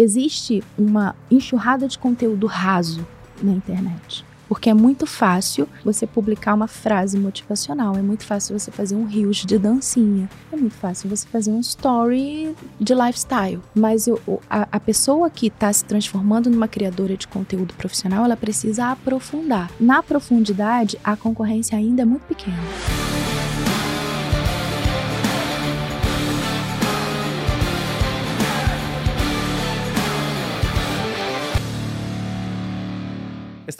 existe uma enxurrada de conteúdo raso na internet. Porque é muito fácil você publicar uma frase motivacional, é muito fácil você fazer um reels de dancinha, é muito fácil você fazer um story de lifestyle. Mas eu, a, a pessoa que está se transformando numa criadora de conteúdo profissional, ela precisa aprofundar. Na profundidade, a concorrência ainda é muito pequena.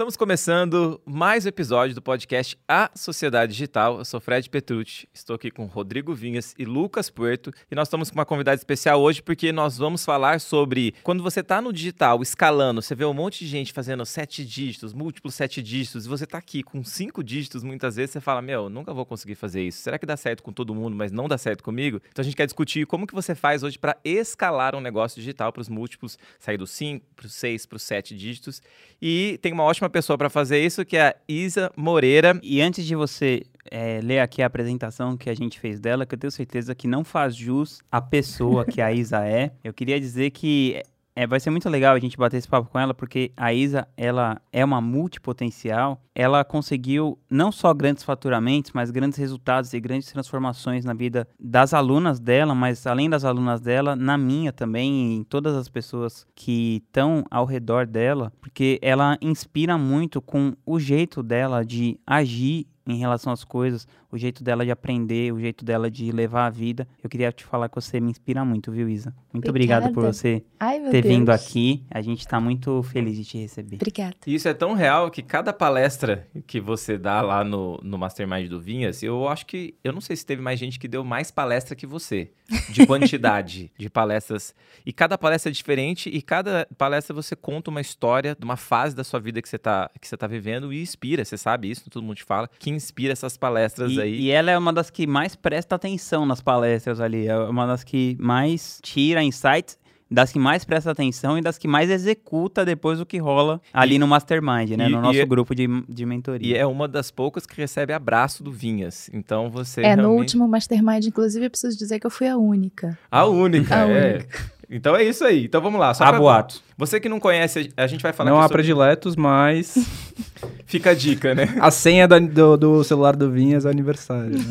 Estamos começando mais um episódio do podcast A Sociedade Digital. Eu sou Fred Petrucci, estou aqui com Rodrigo Vinhas e Lucas Puerto e nós estamos com uma convidada especial hoje porque nós vamos falar sobre quando você está no digital escalando, você vê um monte de gente fazendo sete dígitos, múltiplos sete dígitos, e você está aqui com cinco dígitos, muitas vezes você fala, meu, nunca vou conseguir fazer isso. Será que dá certo com todo mundo, mas não dá certo comigo? Então a gente quer discutir como que você faz hoje para escalar um negócio digital para os múltiplos, sair dos cinco para os seis, para os sete dígitos. E tem uma ótima pessoa para fazer isso, que é a Isa Moreira. E antes de você é, ler aqui a apresentação que a gente fez dela, que eu tenho certeza que não faz jus à pessoa que a Isa é, eu queria dizer que é, vai ser muito legal a gente bater esse papo com ela, porque a Isa, ela é uma multipotencial. Ela conseguiu não só grandes faturamentos, mas grandes resultados e grandes transformações na vida das alunas dela, mas além das alunas dela, na minha também, em todas as pessoas que estão ao redor dela, porque ela inspira muito com o jeito dela de agir em relação às coisas, o jeito dela de aprender, o jeito dela de levar a vida. Eu queria te falar que você me inspira muito, viu, Isa? Muito Obrigada. obrigado por você Ai, ter Deus. vindo aqui. A gente está muito feliz de te receber. Obrigada. Isso é tão real que cada palestra que você dá lá no, no Mastermind do Vinhas, eu acho que. Eu não sei se teve mais gente que deu mais palestra que você, de quantidade de palestras. E cada palestra é diferente e cada palestra você conta uma história de uma fase da sua vida que você está que você tá vivendo e inspira. Você sabe isso, todo mundo te fala. Que inspira essas palestras e, aí. E ela é uma das que mais presta atenção nas palestras ali. É uma das que mais tira insights das que mais presta atenção e das que mais executa depois o que rola ali e, no Mastermind, né? E, no nosso e, é grupo de, de mentoria. E é uma das poucas que recebe abraço do Vinhas. Então você. É, realmente... no último Mastermind, inclusive, eu preciso dizer que eu fui a única. A única, a é. Única. Então é isso aí. Então vamos lá. Só Há pra... boatos. Você que não conhece, a gente vai falar Não há sobre... prediletos, mas. Fica a dica, né? A senha do, do, do celular do Vinhas é aniversário. Né?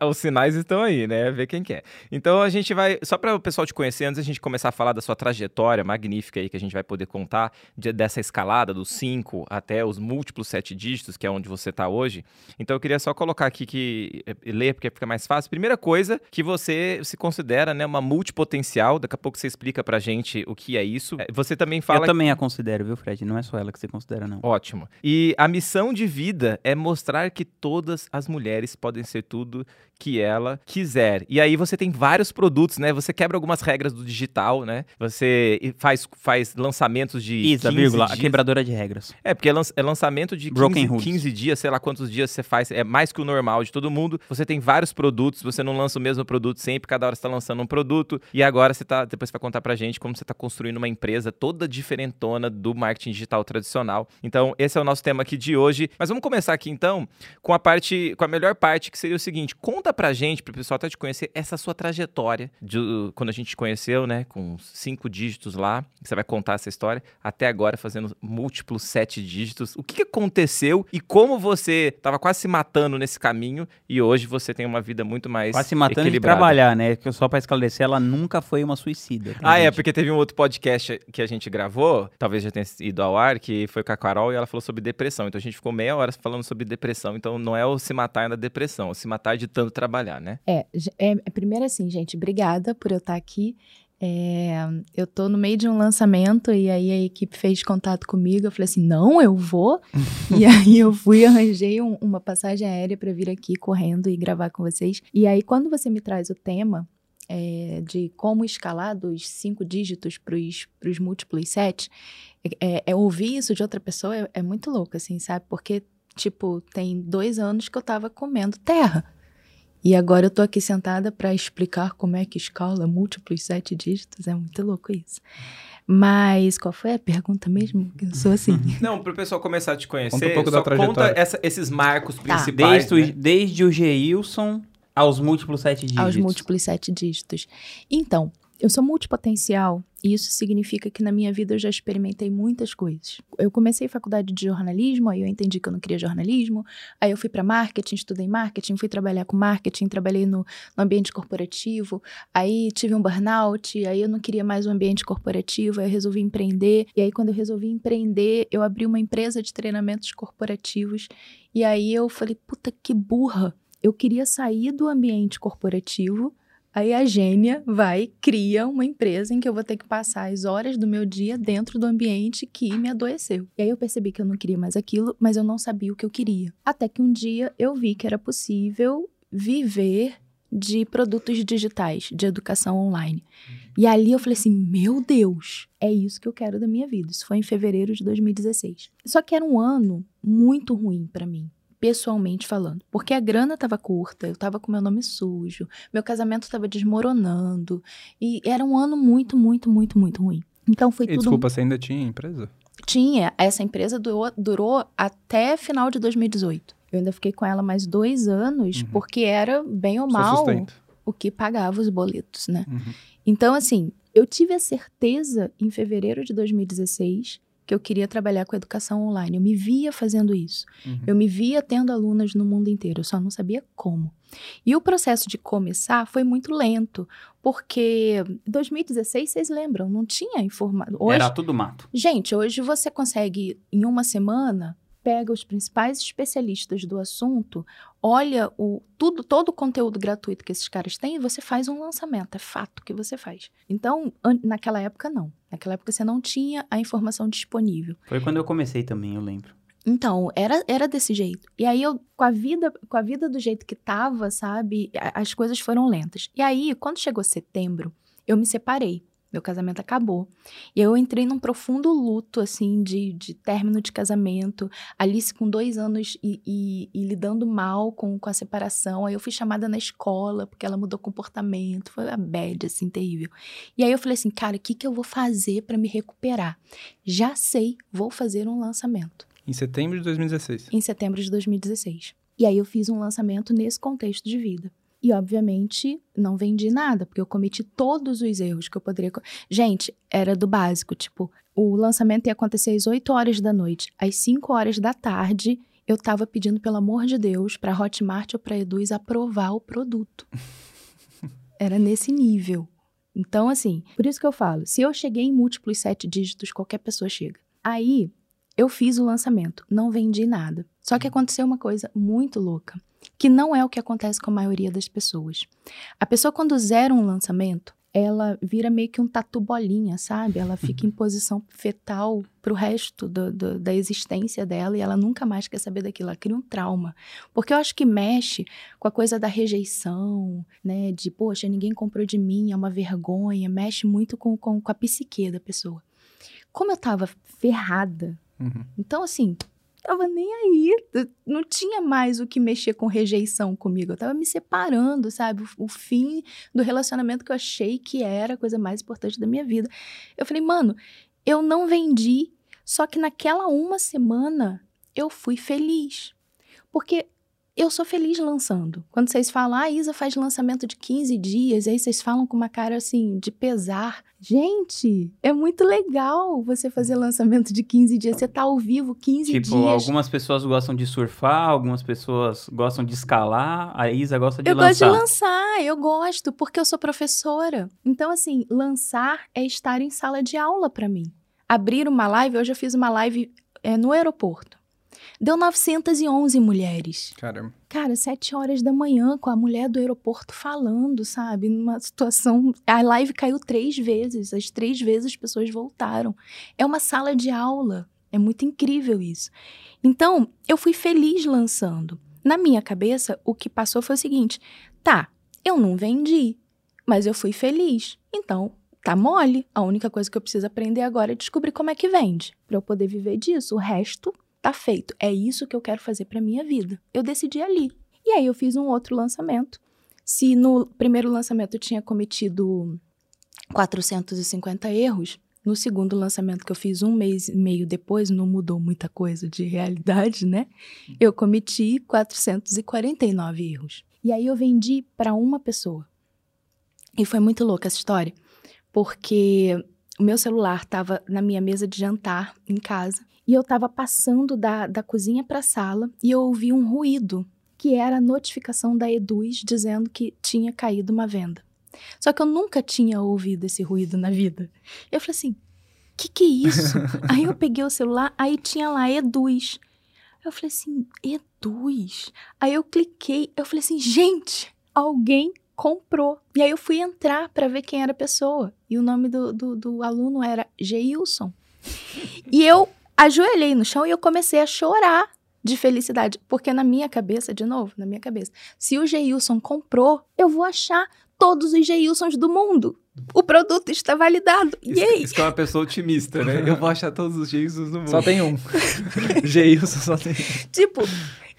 Os sinais estão aí, né? Ver quem quer. Então a gente vai. Só para o pessoal te conhecer, antes da gente começar a falar da sua trajetória magnífica aí, que a gente vai poder contar, de, dessa escalada dos 5 até os múltiplos sete dígitos, que é onde você está hoje. Então eu queria só colocar aqui que. Eh, ler, porque fica mais fácil. Primeira coisa, que você se considera né, uma multipotencial. Daqui a pouco você explica pra gente gente o que é isso. É, você também fala. Eu também a considero, viu, Fred? Não é só ela que você considera, não. Ótimo. E a missão de vida é mostrar que todas as mulheres podem ser tudo que ela quiser. E aí você tem vários produtos, né? Você quebra algumas regras do digital, né? Você faz, faz lançamentos de. Isa, vírgula, dias. a quebradora de regras. É, porque é, é lançamento de 15, 15 dias, sei lá quantos dias você faz. É mais que o normal de todo mundo. Você tem vários produtos, você não lança o mesmo produto sempre, cada hora você tá lançando um produto. E agora você tá. Depois você vai contar pra gente como você está construindo uma empresa toda diferentona do marketing digital tradicional. Então, esse é o nosso tema aqui de hoje. Mas vamos começar aqui então com a parte, com a melhor parte, que seria o seguinte: conta pra gente, pro pessoal até te conhecer, essa sua trajetória de quando a gente te conheceu, né? Com cinco dígitos lá, você vai contar essa história, até agora fazendo múltiplos sete dígitos. O que, que aconteceu e como você estava quase se matando nesse caminho e hoje você tem uma vida muito mais. Quase se matando de trabalhar, né? Só para esclarecer, ela nunca foi uma suicida. Ah, é, gente. é, porque teve um outro podcast que a gente gravou, talvez já tenha ido ao ar, que foi com a Carol e ela falou sobre depressão. Então a gente ficou meia hora falando sobre depressão. Então não é o se matar na depressão, é o se matar de tanto trabalhar, né? É, é, é primeiro assim, gente, obrigada por eu estar aqui. É, eu tô no meio de um lançamento e aí a equipe fez contato comigo. Eu falei assim: não, eu vou. e aí eu fui e arranjei um, uma passagem aérea para vir aqui correndo e gravar com vocês. E aí, quando você me traz o tema, é, de como escalar dos cinco dígitos para os múltiplos sete, é, é, ouvir isso de outra pessoa é, é, muito louco, assim, sabe? Porque, tipo, tem dois anos que eu tava comendo terra. E agora eu tô aqui sentada para explicar como é que escala múltiplos sete dígitos. É muito louco isso. Mas qual foi a pergunta mesmo? Eu sou assim. Não, para o pessoal começar a te conhecer, conta um pouco da trajetória. conta essa, esses marcos tá. principais. Desde, né? desde o Geilson aos múltiplos sete dígitos. Aos múltiplos sete dígitos. Então, eu sou multipotencial e isso significa que na minha vida eu já experimentei muitas coisas. Eu comecei faculdade de jornalismo, aí eu entendi que eu não queria jornalismo, aí eu fui para marketing, estudei marketing, fui trabalhar com marketing, trabalhei no, no, ambiente corporativo, aí tive um burnout, aí eu não queria mais o um ambiente corporativo, aí eu resolvi empreender, e aí quando eu resolvi empreender, eu abri uma empresa de treinamentos corporativos, e aí eu falei, puta que burra, eu queria sair do ambiente corporativo Aí a gênia vai, cria uma empresa em que eu vou ter que passar as horas do meu dia dentro do ambiente que me adoeceu. E aí eu percebi que eu não queria mais aquilo, mas eu não sabia o que eu queria. Até que um dia eu vi que era possível viver de produtos digitais, de educação online. E ali eu falei assim: meu Deus, é isso que eu quero da minha vida. Isso foi em fevereiro de 2016. Só que era um ano muito ruim para mim pessoalmente falando. Porque a grana estava curta, eu estava com meu nome sujo, meu casamento estava desmoronando. E era um ano muito, muito, muito, muito ruim. Então foi e, tudo. Desculpa, você ainda tinha empresa? Tinha. Essa empresa durou, durou até final de 2018. Eu ainda fiquei com ela mais dois anos, uhum. porque era, bem ou mal, o que pagava os boletos, né? Uhum. Então, assim, eu tive a certeza em fevereiro de 2016 que eu queria trabalhar com educação online. Eu me via fazendo isso. Uhum. Eu me via tendo alunas no mundo inteiro, eu só não sabia como. E o processo de começar foi muito lento, porque 2016, vocês lembram, não tinha informação. Era tudo mato. Gente, hoje você consegue, em uma semana, pega os principais especialistas do assunto, olha o tudo, todo o conteúdo gratuito que esses caras têm e você faz um lançamento. É fato que você faz. Então, naquela época, não. Naquela época você não tinha a informação disponível. Foi quando eu comecei também, eu lembro. Então, era, era desse jeito. E aí eu, com a vida, com a vida do jeito que tava, sabe, as coisas foram lentas. E aí, quando chegou setembro, eu me separei. Meu casamento acabou. E eu entrei num profundo luto, assim, de, de término de casamento. Alice com dois anos e, e, e, lidando mal com, com a separação. Aí eu fui chamada na escola, porque ela mudou comportamento. Foi uma bad, assim, terrível. E aí eu falei assim, cara, o que, que eu vou fazer para me recuperar? Já sei, vou fazer um lançamento. Em setembro de 2016? Em setembro de 2016. E aí eu fiz um lançamento nesse contexto de vida. E, obviamente, não vendi nada, porque eu cometi todos os erros que eu poderia. Gente, era do básico. Tipo, o lançamento ia acontecer às 8 horas da noite. Às 5 horas da tarde, eu tava pedindo, pelo amor de Deus, pra Hotmart ou pra Eduz aprovar o produto. Era nesse nível. Então, assim, por isso que eu falo: se eu cheguei em múltiplos sete dígitos, qualquer pessoa chega. Aí, eu fiz o lançamento, não vendi nada. Só que aconteceu uma coisa muito louca que não é o que acontece com a maioria das pessoas. A pessoa, quando zera um lançamento, ela vira meio que um tatu bolinha, sabe? Ela fica em posição fetal pro resto do, do, da existência dela e ela nunca mais quer saber daquilo. Ela cria um trauma. Porque eu acho que mexe com a coisa da rejeição, né? De, poxa, ninguém comprou de mim, é uma vergonha. Mexe muito com, com, com a psique da pessoa. Como eu tava ferrada, uhum. então assim, tava nem aí. Não tinha mais o que mexer com rejeição comigo. Eu tava me separando, sabe? O, o, fim do relacionamento que eu achei que era a coisa mais importante da minha vida. Eu falei, mano, eu não vendi, só que naquela uma semana eu fui feliz. Porque eu sou feliz lançando. Quando vocês falam, ah, a Isa faz lançamento de 15 dias, aí vocês falam com uma cara assim, de pesar. Gente, é muito legal você fazer lançamento de 15 dias. Você tá ao vivo 15 tipo, dias. Tipo, algumas pessoas gostam de surfar, algumas pessoas gostam de escalar, a Isa gosta de eu lançar. Eu gosto de lançar, eu gosto, porque eu sou professora. Então, assim, lançar é estar em sala de aula para mim. Abrir uma live, hoje eu fiz uma live é, no aeroporto. Deu 911 mulheres. Caramba. Cara, sete horas da manhã com a mulher do aeroporto falando, sabe? Numa situação. A live caiu três vezes. As três vezes as pessoas voltaram. É uma sala de aula. É muito incrível isso. Então, eu fui feliz lançando. Na minha cabeça, o que passou foi o seguinte: tá, eu não vendi, mas eu fui feliz. Então, tá mole. A única coisa que eu preciso aprender agora é descobrir como é que vende, para eu poder viver disso. O resto tá feito. É isso que eu quero fazer para minha vida. Eu decidi ali. E aí eu fiz um outro lançamento. Se no primeiro lançamento eu tinha cometido 450 erros, no segundo lançamento que eu fiz um mês e meio depois, não mudou muita coisa de realidade, né? Eu cometi 449 erros. E aí eu vendi para uma pessoa. E foi muito louca essa história, porque o meu celular estava na minha mesa de jantar em casa e eu estava passando da, da cozinha para a sala e eu ouvi um ruído, que era a notificação da Eduz dizendo que tinha caído uma venda. Só que eu nunca tinha ouvido esse ruído na vida. Eu falei assim: que que é isso? aí eu peguei o celular, aí tinha lá Eduz. Eu falei assim: Eduz? Aí eu cliquei, eu falei assim: gente, alguém comprou. E aí eu fui entrar para ver quem era a pessoa. E o nome do, do, do aluno era Geilson. E eu ajoelhei no chão e eu comecei a chorar de felicidade. Porque na minha cabeça, de novo, na minha cabeça, se o Geilson comprou, eu vou achar todos os Geilsons do mundo. O produto está validado. Isso, Yay! isso que é uma pessoa otimista, né? Eu vou achar todos os Geilsons do mundo. Só tem um. Geilson só tem um. Tipo,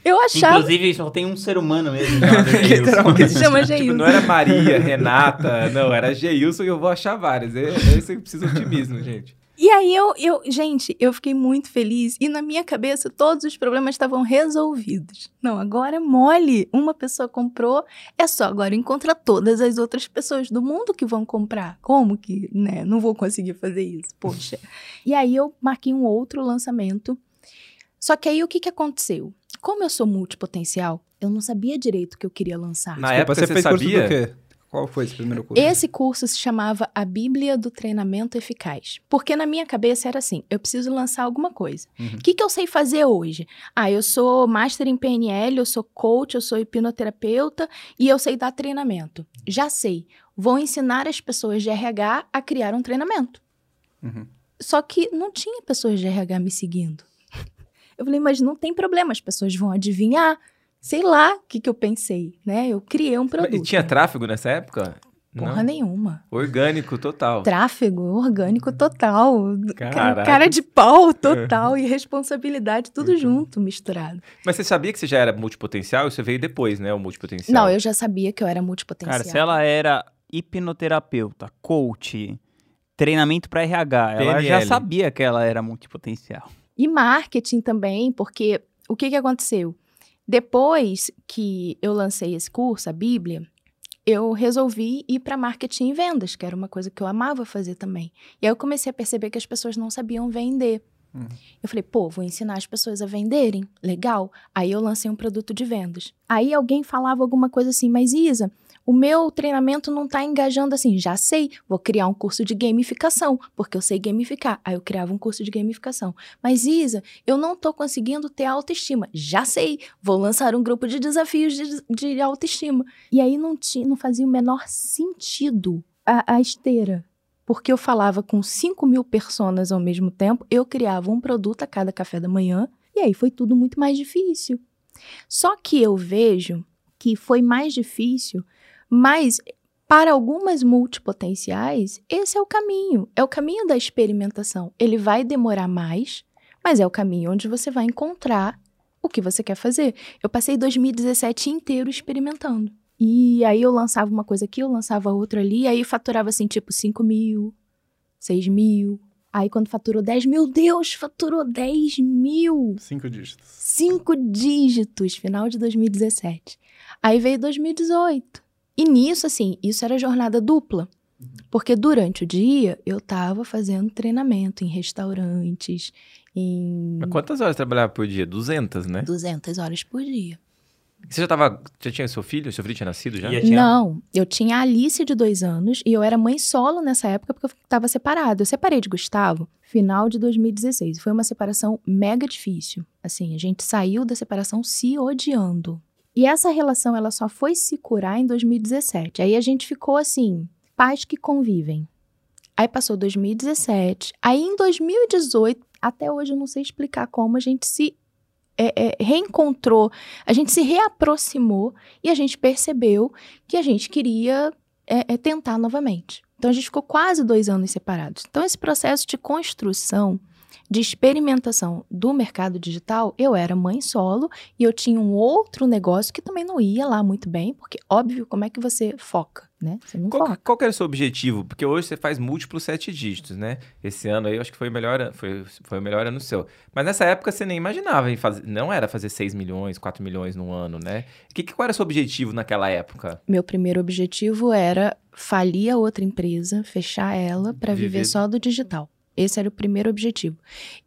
eu achava. Inclusive, só tem um ser humano mesmo. que se chama Geilson. Tipo, não era Maria, Renata, não, era Geilson e eu vou achar várias. É, é isso que precisa de otimismo, gente. E aí eu, eu, gente, eu fiquei muito feliz e na minha cabeça todos os problemas estavam resolvidos. Não, agora é mole. Uma pessoa comprou, é só agora encontrar todas as outras pessoas do mundo que vão comprar. Como que, né? Não vou conseguir fazer isso, poxa. e aí eu marquei um outro lançamento. Só que aí o que, que aconteceu? Como eu sou multipotencial, eu não sabia direito o que eu queria lançar. Na época você, fez sabia? Qual foi esse primeiro curso? Esse curso se chamava A Bíblia do Treinamento Eficaz. Porque na minha cabeça era assim: eu preciso lançar alguma coisa. O Uhum. que, que eu sei fazer hoje? Ah, eu sou master em PNL, eu sou coach, eu sou hipnoterapeuta e eu sei dar treinamento. Já sei. Vou ensinar as pessoas de RH a criar um treinamento. Uhum. Só que não tinha pessoas de RH me seguindo. Eu falei, mas não tem problema, as pessoas vão adivinhar. Sei lá o que, que eu pensei, né? Eu criei um produto. E tinha tráfego nessa época? Porra Não? nenhuma. Orgânico total. Tráfego orgânico total. Caraca. Cara de pau total e responsabilidade, tudo junto, misturado. Mas você sabia que você já era multipotencial? Isso veio depois, né? O multipotencial. Não, eu já sabia que eu era multipotencial. Cara, se ela era hipnoterapeuta, coach, treinamento para RH, ela já PNL. sabia que ela era multipotencial. E marketing também, porque o que, que aconteceu? Depois que eu lancei esse curso, a Bíblia, eu resolvi ir para marketing e vendas, que era uma coisa que eu amava fazer também. E aí eu comecei a perceber que as pessoas não sabiam vender. Uhum. Eu falei, pô, vou ensinar as pessoas a venderem. Legal. Aí eu lancei um produto de vendas. Aí alguém falava alguma coisa assim, mas Isa, o meu treinamento não tá engajando assim. Já sei, vou criar um curso de gamificação, porque eu sei gamificar. Aí eu criava um curso de gamificação. Mas Isa, eu não tô conseguindo ter autoestima. Já sei, vou lançar um grupo de desafios de, de autoestima. E aí não, tinha, não fazia o menor sentido a, a esteira. Porque eu falava com 5 mil personas ao mesmo tempo, eu criava um produto a cada café da manhã, e aí foi tudo muito mais difícil. Só que eu vejo que foi mais difícil, mas para algumas multipotenciais, esse é o caminho. É o caminho da experimentação. Ele vai demorar mais, mas é o caminho onde você vai encontrar o que você quer fazer. Eu passei 2017 inteiro experimentando. E aí eu lançava uma coisa aqui, eu lançava outra ali, aí faturava assim, tipo, 5 mil, 6 mil. Aí quando faturou 10 mil, Deus, faturou 10 mil! Cinco dígitos. Cinco dígitos, final de 2017. Aí veio 2018. E nisso, assim, isso era jornada dupla. Porque durante o dia eu tava fazendo treinamento em restaurantes, em Mas quantas horas trabalhava por dia? 200, né? 200 horas por dia. Você já tava. Já tinha seu filho? Seu filho tinha nascido já? Tinha- Não, eu tinha a Alice de dois anos e eu era mãe solo nessa época porque eu estava separada. Eu separei de Gustavo final de 2016. Foi uma separação mega difícil. Assim, a gente saiu da separação se odiando. E essa relação ela só foi se curar em 2017. Aí a gente ficou assim, pais que convivem. Aí passou 2017. Aí em 2018, até hoje eu não sei explicar como a gente se é, é, reencontrou, a gente se reaproximou e a gente percebeu que a gente queria é, é, tentar novamente. Então a gente ficou quase dois anos separados. Então esse processo de construção, de experimentação do mercado digital, eu era mãe solo e eu tinha um outro negócio que também não ia lá muito bem, porque óbvio como é que você foca, né? Você não qual, foca. qual era o seu objetivo? Porque hoje você faz múltiplos sete dígitos, né? Esse ano aí eu acho que foi o melhor, foi, foi o melhor ano seu. Mas nessa época você nem imaginava em fazer, não era fazer 6 milhões, 4 milhões num ano, né? Que, qual era o seu objetivo naquela época? Meu primeiro objetivo era falir a outra empresa, fechar ela para viver Viver- só do digital. Esse era o primeiro objetivo.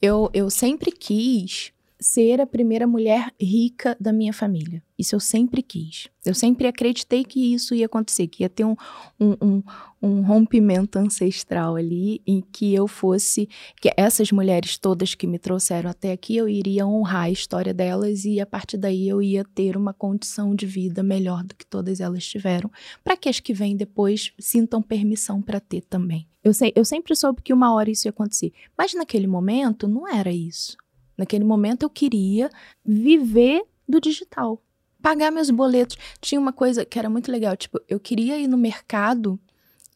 Eu, eu sempre quis ser a primeira mulher rica da minha família. Isso eu sempre quis. Eu sempre acreditei que isso ia acontecer, que ia ter um, um, um, um rompimento ancestral ali em que eu fosse. que essas mulheres todas que me trouxeram até aqui, eu iria honrar a história delas e a partir daí eu ia ter uma condição de vida melhor do que todas elas tiveram, para que as que vêm depois sintam permissão para ter também. Eu, sei, eu sempre soube que uma hora isso ia acontecer, mas naquele momento não era isso. Naquele momento eu queria viver do digital, pagar meus boletos. Tinha uma coisa que era muito legal, tipo, eu queria ir no mercado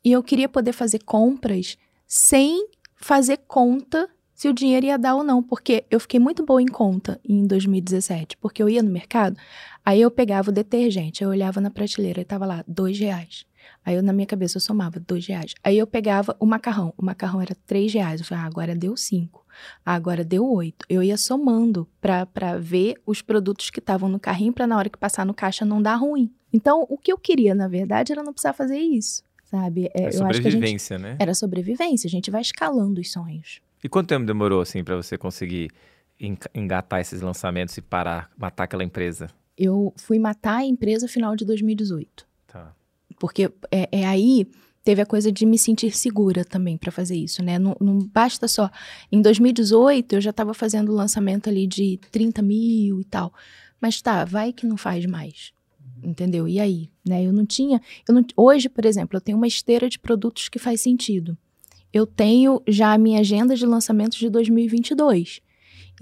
e eu queria poder fazer compras sem fazer conta se o dinheiro ia dar ou não, porque eu fiquei muito boa em conta em 2017, porque eu ia no mercado, aí eu pegava o detergente, eu olhava na prateleira e tava lá, dois reais. Aí eu, na minha cabeça, eu somava dois reais. Aí eu pegava o macarrão, o macarrão era três reais. Eu falei, ah, agora deu cinco. Ah, agora deu oito. Eu ia somando pra, pra ver os produtos que estavam no carrinho, pra na hora que passar no caixa não dar ruim. Então, o que eu queria, na verdade, era não precisar fazer isso, sabe? É, É eu acho que a gente sobrevivência, né? era sobrevivência. A gente vai escalando os sonhos. E quanto tempo demorou, assim, pra você conseguir en- engatar esses lançamentos e parar, matar aquela empresa? Eu fui matar a empresa final de 2018. Tá. Porque é, é aí teve a coisa de me sentir segura também para fazer isso, né? Não, não basta só. Em 2018 eu já estava fazendo o lançamento ali de 30 mil e tal. Mas tá, vai que não faz mais. Entendeu? E aí? Né? Eu não tinha. Eu não, hoje, por exemplo, eu tenho uma esteira de produtos que faz sentido. Eu tenho já a minha agenda de lançamentos de 2022.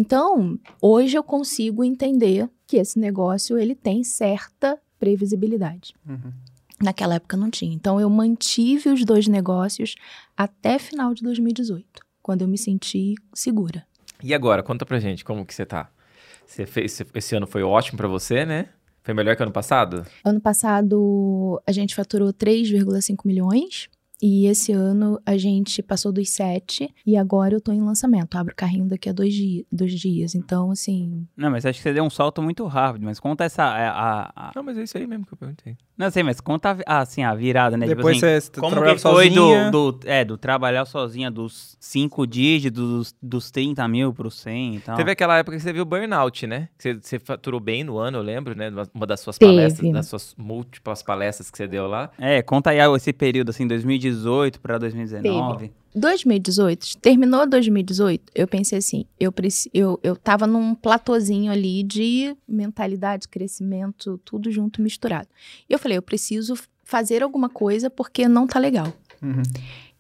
Então, hoje eu consigo entender que esse negócio ele tem certa previsibilidade. Uhum. Naquela época não tinha. Então eu mantive os dois negócios até final de 2018, quando eu me senti segura. E agora, conta pra gente como que você tá. Você fez, esse ano foi ótimo pra você, né? Foi melhor que ano passado? Ano passado a gente faturou 3,5 milhões e esse ano a gente passou dos 7 e agora eu tô em lançamento. Abro o carrinho daqui a dois, dia, dois dias. Então, assim, Não, mas acho que você deu um salto muito rápido, mas conta essa. A, a- a- Não, mas é isso aí mesmo que eu perguntei. Não sei, mas conta a- assim, a virada, né? Depois tipo assim, você como que foi sozinha. do, do, é, do trabalhar sozinha dos 5 dígitos, dos, dos 30 mil pro 100 e tal? Teve aquela época que você viu burnout, né? Que Você, você faturou bem no ano, eu lembro, né? Uma- Uma das suas Teve. palestras, das suas múltiplas palestras que você deu lá. É, conta aí esse período, assim, 2018 pra 2019. 2018, terminou 2018, eu pensei assim, eu, eu, eu tava num platôzinho ali de mentalidade, crescimento, tudo junto, misturado. E eu falei, eu preciso fazer alguma coisa porque não tá legal. Uhum.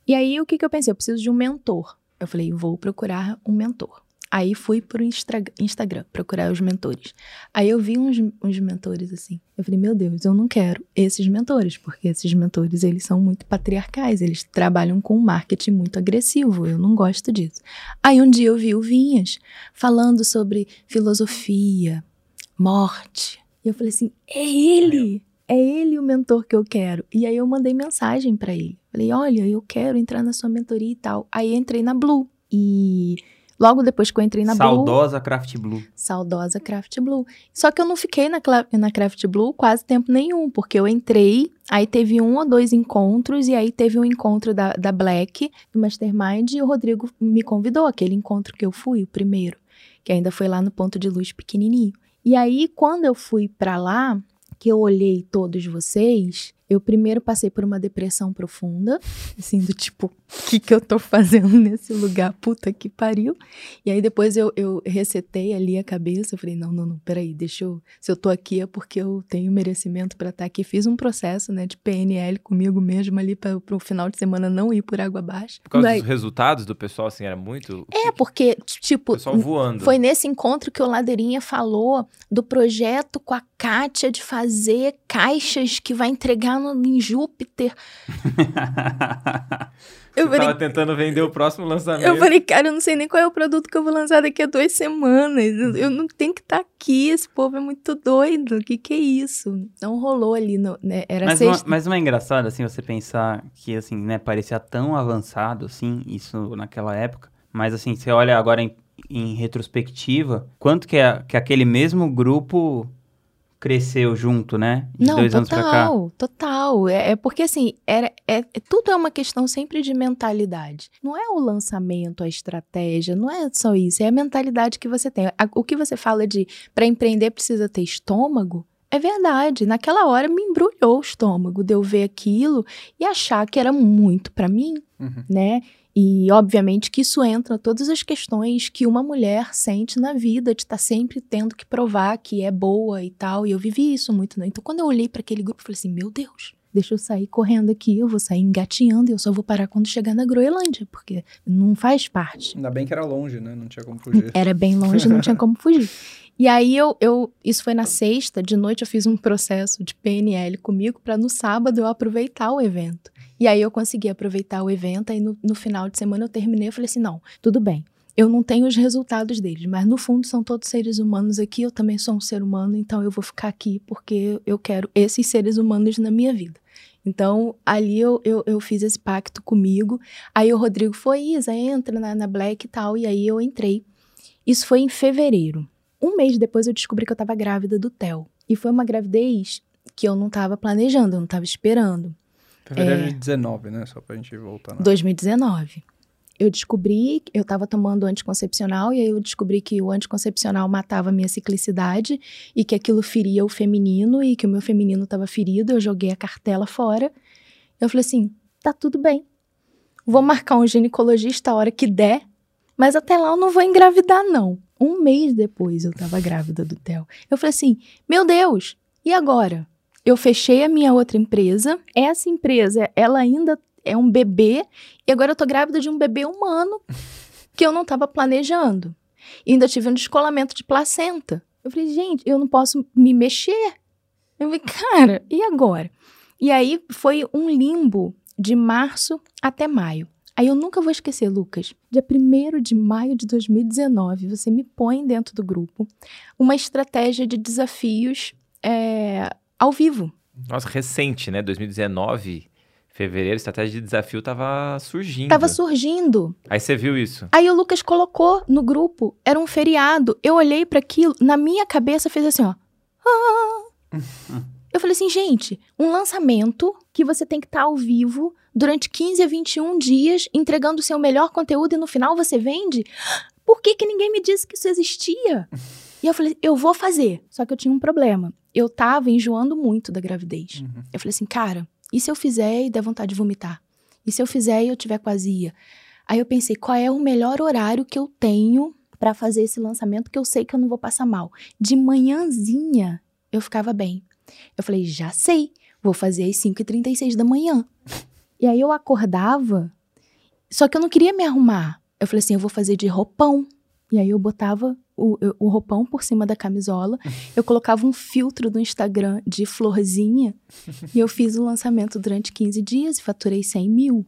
E aí, o que que eu pensei? Eu preciso de um mentor. Eu falei, vou procurar um mentor. Aí fui pro Instagram procurar os mentores. Aí eu vi uns, uns mentores assim. Eu falei, meu Deus, eu não quero esses mentores, porque esses mentores, eles são muito patriarcais, eles trabalham com um marketing muito agressivo, eu não gosto disso. Aí um dia eu vi o Vinhas falando sobre filosofia, morte. E eu falei assim, é ele! É ele o mentor que eu quero. E aí eu mandei mensagem pra ele. Falei, olha, eu quero entrar na sua mentoria e tal. Aí entrei na Blue. E logo depois que eu entrei na Blue, Saudosa Craft Blue. saudosa Craft Blue. Só que eu não fiquei na, na Craft Blue quase tempo nenhum, porque eu entrei, aí teve um ou dois encontros, e aí teve um encontro da, da Black, do Mastermind, e o Rodrigo me convidou, aquele encontro que eu fui, o primeiro, que ainda foi lá no ponto de luz pequenininho. E aí, quando eu fui pra lá, que eu olhei todos vocês, eu primeiro passei por uma depressão profunda, assim, do tipo, o que que eu tô fazendo nesse lugar? Puta que pariu. E aí depois eu, eu resetei ali a cabeça, eu falei, não, não, não, peraí, deixa eu, se eu tô aqui é porque eu tenho merecimento pra estar aqui. Fiz um processo, né, de PNL comigo mesmo ali para pro final de semana não ir por água abaixo. Por causa Daí- dos resultados do pessoal, assim, era muito. é, porque, t- O tipo, pessoal voando. foi nesse encontro que o Ladeirinha falou do projeto com a Kátia de fazer caixas que vai entregar no, em Júpiter. eu Você falei, tava tentando vender o próximo lançamento. Eu falei, cara, eu não sei nem qual é o produto que eu vou lançar daqui a duas semanas. Eu não tenho que estar tá aqui, esse povo é muito doido. O que que é isso? Não rolou ali, no, né? Era mas sexta. Uma, mas não é engraçado, assim, você pensar que, assim, né, parecia tão avançado, assim, isso naquela época. Mas, assim, você olha agora em, em retrospectiva, quanto que, é, que aquele mesmo grupo cresceu junto, né? De Não, dois total, anos pra cá. total. É, é porque assim, era, é, é, tudo é uma questão sempre de mentalidade. Não é o lançamento, a estratégia, não é só isso, é a mentalidade que você tem. A, o que você fala de para empreender precisa ter estômago, é verdade. Naquela hora me embrulhou o estômago de eu ver aquilo e achar que era muito para mim, uhum. né? E, obviamente, que isso entra todas as questões que uma mulher sente na vida, de estar tá sempre tendo que provar que é boa e tal. E eu vivi isso muito, né? Então, quando eu olhei para aquele grupo, eu falei assim: meu Deus, deixa eu sair correndo aqui, eu vou sair engatinhando e eu só vou parar quando chegar na Groenlândia, porque não faz parte. Ainda bem que era longe, né? Não tinha como fugir. Era bem longe, não tinha como fugir. E aí eu, eu, isso foi na sexta, de noite eu fiz um processo de PNL comigo para no sábado eu aproveitar o evento. E aí eu consegui aproveitar o evento, aí no, no final de semana eu terminei, eu falei assim, não, tudo bem, eu não tenho os resultados deles, mas no fundo são todos seres humanos aqui, eu também sou um ser humano, então eu vou ficar aqui porque eu quero esses seres humanos na minha vida. Então, ali eu, eu, eu fiz esse pacto comigo. Aí o Rodrigo foi, Isa, entra na, na Black e tal. E aí eu entrei. Isso foi em fevereiro. Um mês depois eu descobri que eu estava grávida do Theo. E foi uma gravidez que eu não estava planejando, eu não estava esperando. Fevereiro é, de 19, né? Só pra gente voltar. Na... 2019. Eu descobri, eu estava tomando anticoncepcional e aí eu descobri que o anticoncepcional matava a minha ciclicidade e que aquilo feria o feminino e que o meu feminino estava ferido. Eu joguei a cartela fora. Eu falei assim: tá tudo bem. Vou marcar um ginecologista a hora que der, mas até lá eu não vou engravidar, não. Um mês depois eu estava grávida do Theo. Eu falei assim: meu Deus, e agora? Eu fechei a minha outra empresa. Essa empresa, ela ainda é um bebê e agora eu tô grávida de um bebê humano que eu não estava planejando. E ainda tive um descolamento de placenta. Eu falei, gente, eu não posso me mexer. Eu falei, cara, e agora? E aí foi um limbo de março até maio. Aí eu nunca vou esquecer, Lucas. Dia 1 de maio de 2019, você me põe dentro do grupo uma estratégia de desafios é, ao vivo. Nossa, recente, né? 2019, fevereiro, estratégia de desafio tava surgindo. Tava surgindo. Aí você viu isso? Aí o Lucas colocou no grupo, era um feriado. Eu olhei para aquilo, na minha cabeça fez assim, ó. Ah. Eu falei assim, gente, um lançamento que você tem que estar tá ao vivo durante 15 a 21 dias, entregando o seu melhor conteúdo e no final você vende? Por que, que ninguém me disse que isso existia? E eu falei, eu vou fazer. Só que eu tinha um problema. Eu tava enjoando muito da gravidez. Uhum. Eu falei assim, cara, e se eu fizer e der vontade de vomitar? E se eu fizer e eu tiver quase Aí eu pensei, qual é o melhor horário que eu tenho para fazer esse lançamento que eu sei que eu não vou passar mal? De manhãzinha eu ficava bem. Eu falei, já sei, vou fazer às 5h36 da manhã. E aí eu acordava, só que eu não queria me arrumar. Eu falei assim, eu vou fazer de roupão. E aí eu botava o, o roupão por cima da camisola, eu colocava um filtro do Instagram de florzinha e eu fiz o lançamento durante 15 dias e faturei 100 mil.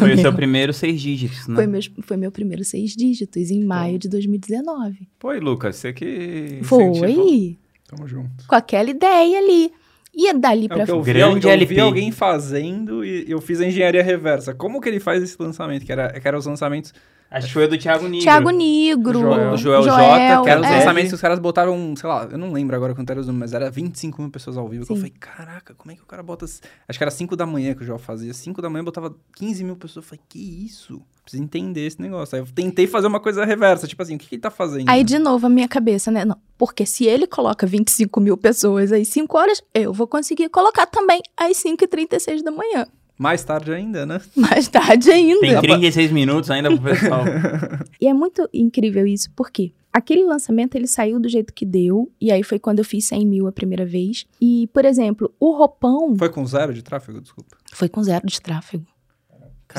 Foi o seu primeiro seis dígitos, né? Foi, meu, foi meu primeiro seis dígitos, em maio de 2019. Foi, Lucas, você que. Foi. Tamo junto. Com aquela ideia ali. E dali é pra frente. Grande eu, eu vi alguém fazendo e eu fiz a engenharia reversa. Como que ele faz esse lançamento? Que, era, que eram os lançamentos Acho que foi do Thiago Nigro. Thiago Nigro. Joel, Joel, Joel J, que era os é. lançamentos que os caras botaram, sei lá, eu não lembro agora quanto era os números, mas era 25 mil pessoas ao vivo. Que eu falei, caraca, como é que o cara bota. Acho que era 5 da manhã que o Joel fazia. 5 da manhã botava 15 mil pessoas. Eu falei, que isso? Preciso entender esse negócio. Aí eu tentei fazer uma coisa reversa, tipo assim, o que, que ele tá fazendo? Aí, de novo, a minha cabeça, né? Não, porque se ele coloca 25 mil pessoas às 5 horas, eu vou conseguir colocar também às 5 e 36 da manhã. Mais tarde ainda, né? Mais tarde ainda. Tem 36 minutos ainda pro pessoal. e é muito incrível isso, porque aquele lançamento ele saiu do jeito que deu, e aí foi quando eu fiz 100 mil a primeira vez. E, por exemplo, o roupão. Foi com zero de tráfego, desculpa? Foi com zero de tráfego.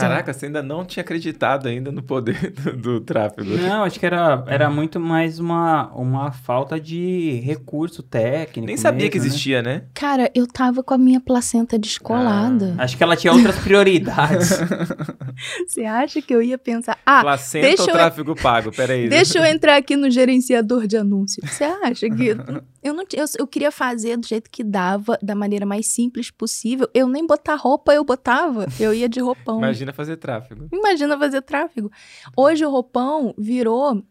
Caraca, você ainda não tinha acreditado ainda no poder do, do tráfego. Não, acho que era, era muito mais uma, uma falta de recurso técnico. Nem sabia mesmo, que existia, né? né? Cara, eu tava com a minha placenta descolada. Ah, acho que ela tinha outras prioridades. você acha que eu ia pensar, ah, placenta deixa ou eu... tráfego pago? Peraí. Deixa eu entrar aqui no gerenciador de anúncios. Você acha que eu não eu, eu queria fazer do jeito que dava, da maneira mais simples possível. Eu nem botar roupa eu botava. Eu ia de roupão. Imagina fazer tráfego. Imagina fazer tráfego. Hoje o roupão virou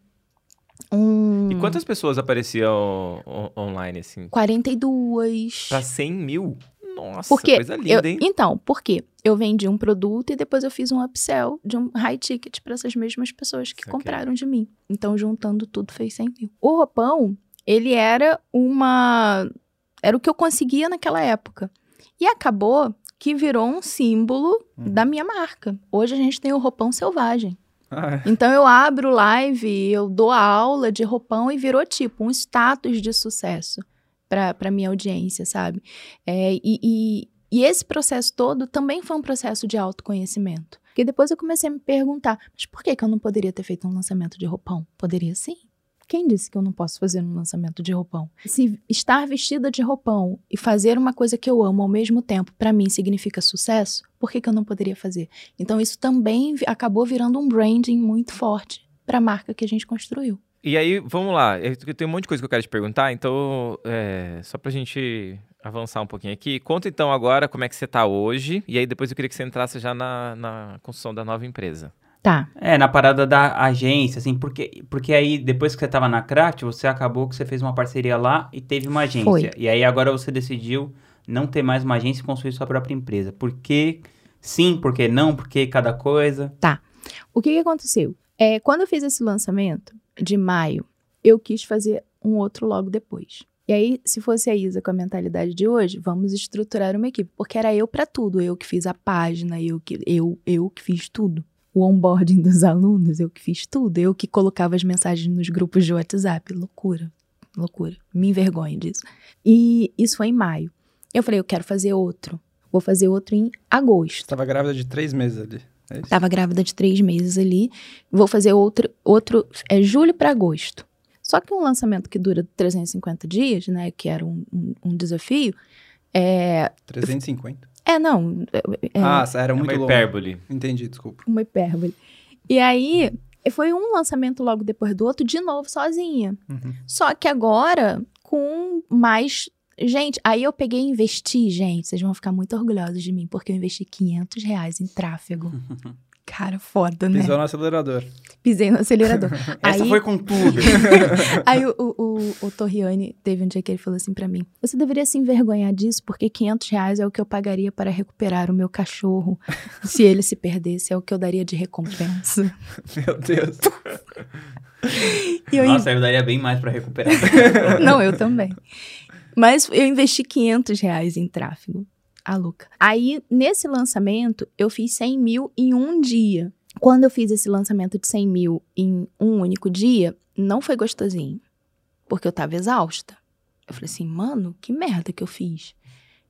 um... E quantas pessoas apareciam online, assim? 42. Pra 100 mil? Nossa, porque coisa linda, eu, hein? Então, porque eu vendi um produto e depois eu fiz um upsell de um high ticket para essas mesmas pessoas que okay. compraram de mim. Então, juntando tudo, fez 100 mil. O roupão, ele era uma... Era o que eu conseguia naquela época. E acabou que virou um símbolo hum. da minha marca. Hoje a gente tem o roupão selvagem. Ah, é. Então eu abro live, eu dou aula de roupão e virou tipo um status de sucesso para minha audiência, sabe? É, e, e, e esse processo todo também foi um processo de autoconhecimento. Porque depois eu comecei a me perguntar, mas por que, que eu não poderia ter feito um lançamento de roupão? Poderia sim. Quem disse que eu não posso fazer um lançamento de roupão? Se estar vestida de roupão e fazer uma coisa que eu amo ao mesmo tempo, para mim significa sucesso, por que, que eu não poderia fazer? Então, isso também acabou virando um branding muito forte para a marca que a gente construiu. E aí, vamos lá. Eu tenho um monte de coisa que eu quero te perguntar, então, é, só pra gente avançar um pouquinho aqui. Conta então agora como é que você tá hoje, e aí depois eu queria que você entrasse já na, na construção da nova empresa. Tá. É, na parada da agência, assim, porque, porque aí depois que você tava na Craft, você acabou que você fez uma parceria lá e teve uma agência. Foi. E aí agora você decidiu não ter mais uma agência e construir sua própria empresa. Por que sim, por que não, por que cada coisa? Tá. O que, que aconteceu? É, quando eu fiz esse lançamento de maio, eu quis fazer um outro logo depois. E aí, se fosse a Isa com a mentalidade de hoje, vamos estruturar uma equipe, porque era eu para tudo, eu que fiz a página, eu que eu eu que fiz tudo o onboarding dos alunos, eu que fiz tudo, eu que colocava as mensagens nos grupos de WhatsApp. Loucura, loucura. Me envergonho disso. E isso foi em maio. Eu falei, eu quero fazer outro. Vou fazer outro em agosto. Estava grávida de três meses ali. É Estava grávida de três meses ali. Vou fazer outro, outro é julho para agosto. Só que um lançamento que dura 350 dias, né, que era um, um, um desafio, é... 350? É, não. É, ah, era muito é uma hipérbole. Longo. Entendi, desculpa. Uma hipérbole. E aí, foi um lançamento logo depois do outro, de novo, sozinha. Uhum. Só que agora, com mais. Gente, aí eu peguei e investi, gente. Vocês vão ficar muito orgulhosos de mim, porque eu investi 500 reais em tráfego. Cara, foda, né? Pisou no acelerador. Pisei no acelerador. Essa aí... foi com tudo. aí o, o, o, Torriani teve um dia que ele falou assim para mim: Você deveria se envergonhar disso, porque 500 reais é o que eu pagaria para recuperar o meu cachorro. se ele se perdesse, é o que eu daria de recompensa. Meu Deus. eu Nossa, eu daria bem mais para recuperar. Não, eu também. Mas eu investi 500 reais em tráfego a Luca. Aí, nesse lançamento, eu fiz 100 mil em um dia. Quando eu fiz esse lançamento de 100 mil em um único dia, não foi gostosinho. Porque eu tava exausta. Eu falei assim, mano, que merda que eu fiz.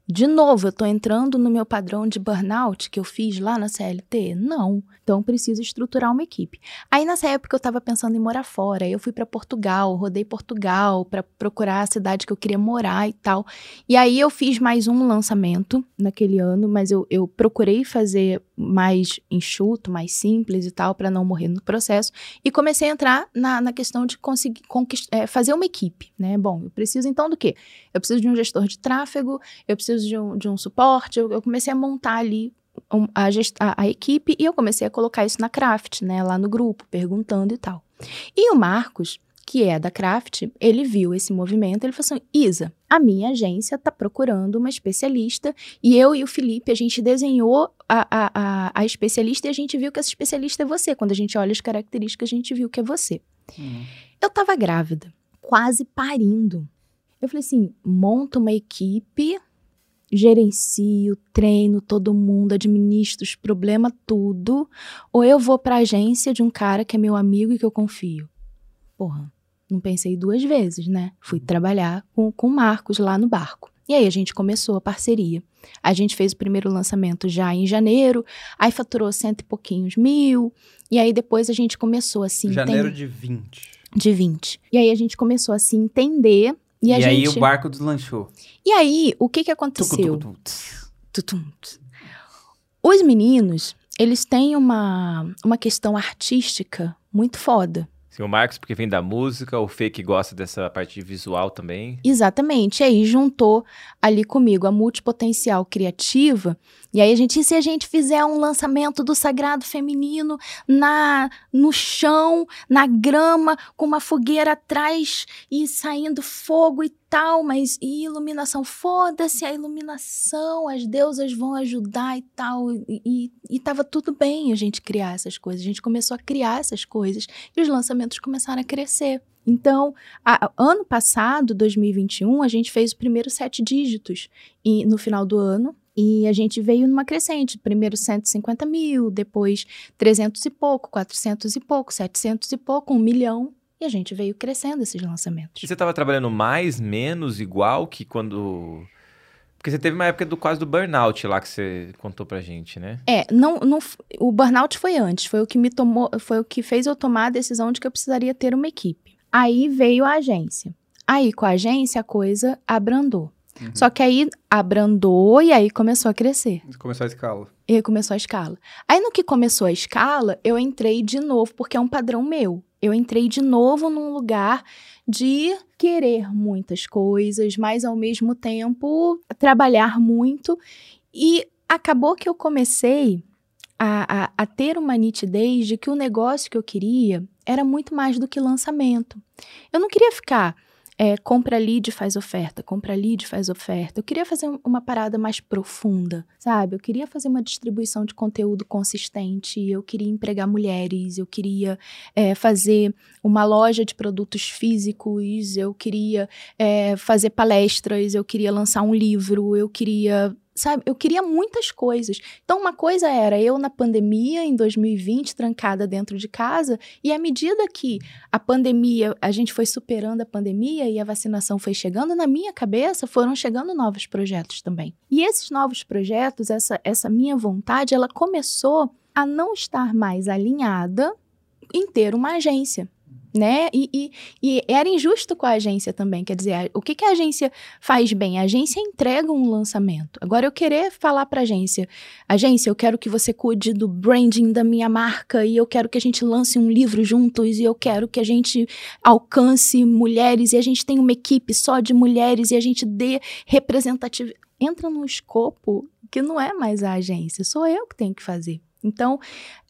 De novo, eu tô entrando no meu padrão de burnout que eu fiz lá na CLT? Não. Então, preciso estruturar uma equipe. Aí, nessa época, eu tava pensando em morar fora. Eu fui para Portugal, rodei Portugal para procurar a cidade que eu queria morar e tal. E aí, eu fiz mais um lançamento naquele ano, mas eu, eu procurei fazer mais enxuto, mais simples e tal, para não morrer no processo. E comecei a entrar na, na questão de conseguir é, fazer uma equipe, né? Bom, eu preciso então do quê? Eu preciso de um gestor de tráfego, eu preciso de um, de um suporte. Eu, eu comecei a montar ali a, a, a, equipe e eu comecei a colocar isso na Craft, né? Lá no grupo, perguntando e tal. E o Marcos, que é da Craft, ele viu esse movimento, ele falou assim: Isa, a minha agência está procurando uma especialista e eu e o Felipe, a gente desenhou a, a, a, a, especialista e a gente viu que essa especialista é você. Quando a gente olha as características, a gente viu que é você. Hum. Eu estava grávida, quase parindo. Eu falei assim: monta uma equipe, gerencio, treino todo mundo, administro os problemas, tudo, ou eu vou para a agência de um cara que é meu amigo e que eu confio. Porra, não pensei duas vezes, né? Fui uhum. trabalhar com, com o Marcos lá no barco. E aí a gente começou a parceria. A gente fez o primeiro lançamento já em janeiro, aí faturou cento e pouquinhos mil, e aí depois a gente começou assim. Janeiro de 20. De 20. E aí a gente começou a se entender. E, e aí gente... o barco deslanchou. E aí, o que que aconteceu? Os meninos, eles têm uma, uma questão artística muito foda. Sim, o Marcos, porque vem da música, o Fê que gosta dessa parte visual também. Exatamente. E aí juntou ali comigo a multipotencial criativa. E aí a gente, e se a gente fizer um lançamento do Sagrado Feminino na no chão, na grama, com uma fogueira atrás e saindo fogo e tal, mas e iluminação? Foda-se a iluminação, as deusas vão ajudar e tal. E, e, e tava tudo bem a gente criar essas coisas. A gente começou a criar essas coisas e os lançamentos começaram a crescer. Então, a, ano passado, 2021, a gente fez o primeiro sete dígitos e, no final do ano. E a gente veio numa crescente, primeiro 150 mil, depois 300 e pouco, 400 e pouco, 700 e pouco, um milhão. E a gente veio crescendo esses lançamentos. E você estava trabalhando mais, menos, igual que quando. Porque você teve uma época do quase do burnout lá que você contou pra gente, né? É, não, não, o burnout foi antes, foi o que me tomou, foi o que fez eu tomar a decisão de que eu precisaria ter uma equipe. Aí veio a agência. Aí com a agência a coisa abrandou. Uhum. Só que aí abrandou e aí começou a crescer. Começou a escala. E aí começou a escala. Aí no que começou a escala, eu entrei de novo, porque é um padrão meu. Eu entrei de novo num lugar de querer muitas coisas, mas ao mesmo tempo trabalhar muito. E acabou que eu comecei a, a, a ter uma nitidez de que o negócio que eu queria era muito mais do que lançamento. Eu não queria ficar é, compra lead, faz oferta, compra lead, faz oferta. Eu queria fazer uma parada mais profunda, sabe? Eu queria fazer uma distribuição de conteúdo consistente, eu queria empregar mulheres, eu queria é, fazer uma loja de produtos físicos, eu queria é, fazer palestras, eu queria lançar um livro, eu queria sabe? Eu queria muitas coisas. Então, uma coisa era eu na pandemia, em 2020, trancada dentro de casa, e à medida que a pandemia, a gente foi superando a pandemia e a vacinação foi chegando, na minha cabeça foram chegando novos projetos também. E esses novos projetos, essa, essa minha vontade, ela começou a não estar mais alinhada em ter uma agência né? E, e, e, era injusto com a agência também. Quer dizer, o que, que a agência faz bem? A agência entrega um lançamento. Agora, eu querer falar para a agência: agência, eu quero que você cuide do branding da minha marca e eu quero que a gente lance um livro juntos e eu quero que a gente alcance mulheres e a gente tenha uma equipe só de mulheres e a gente dê representatividade. Entra num escopo que não é mais a agência, sou eu que tenho que fazer. Então,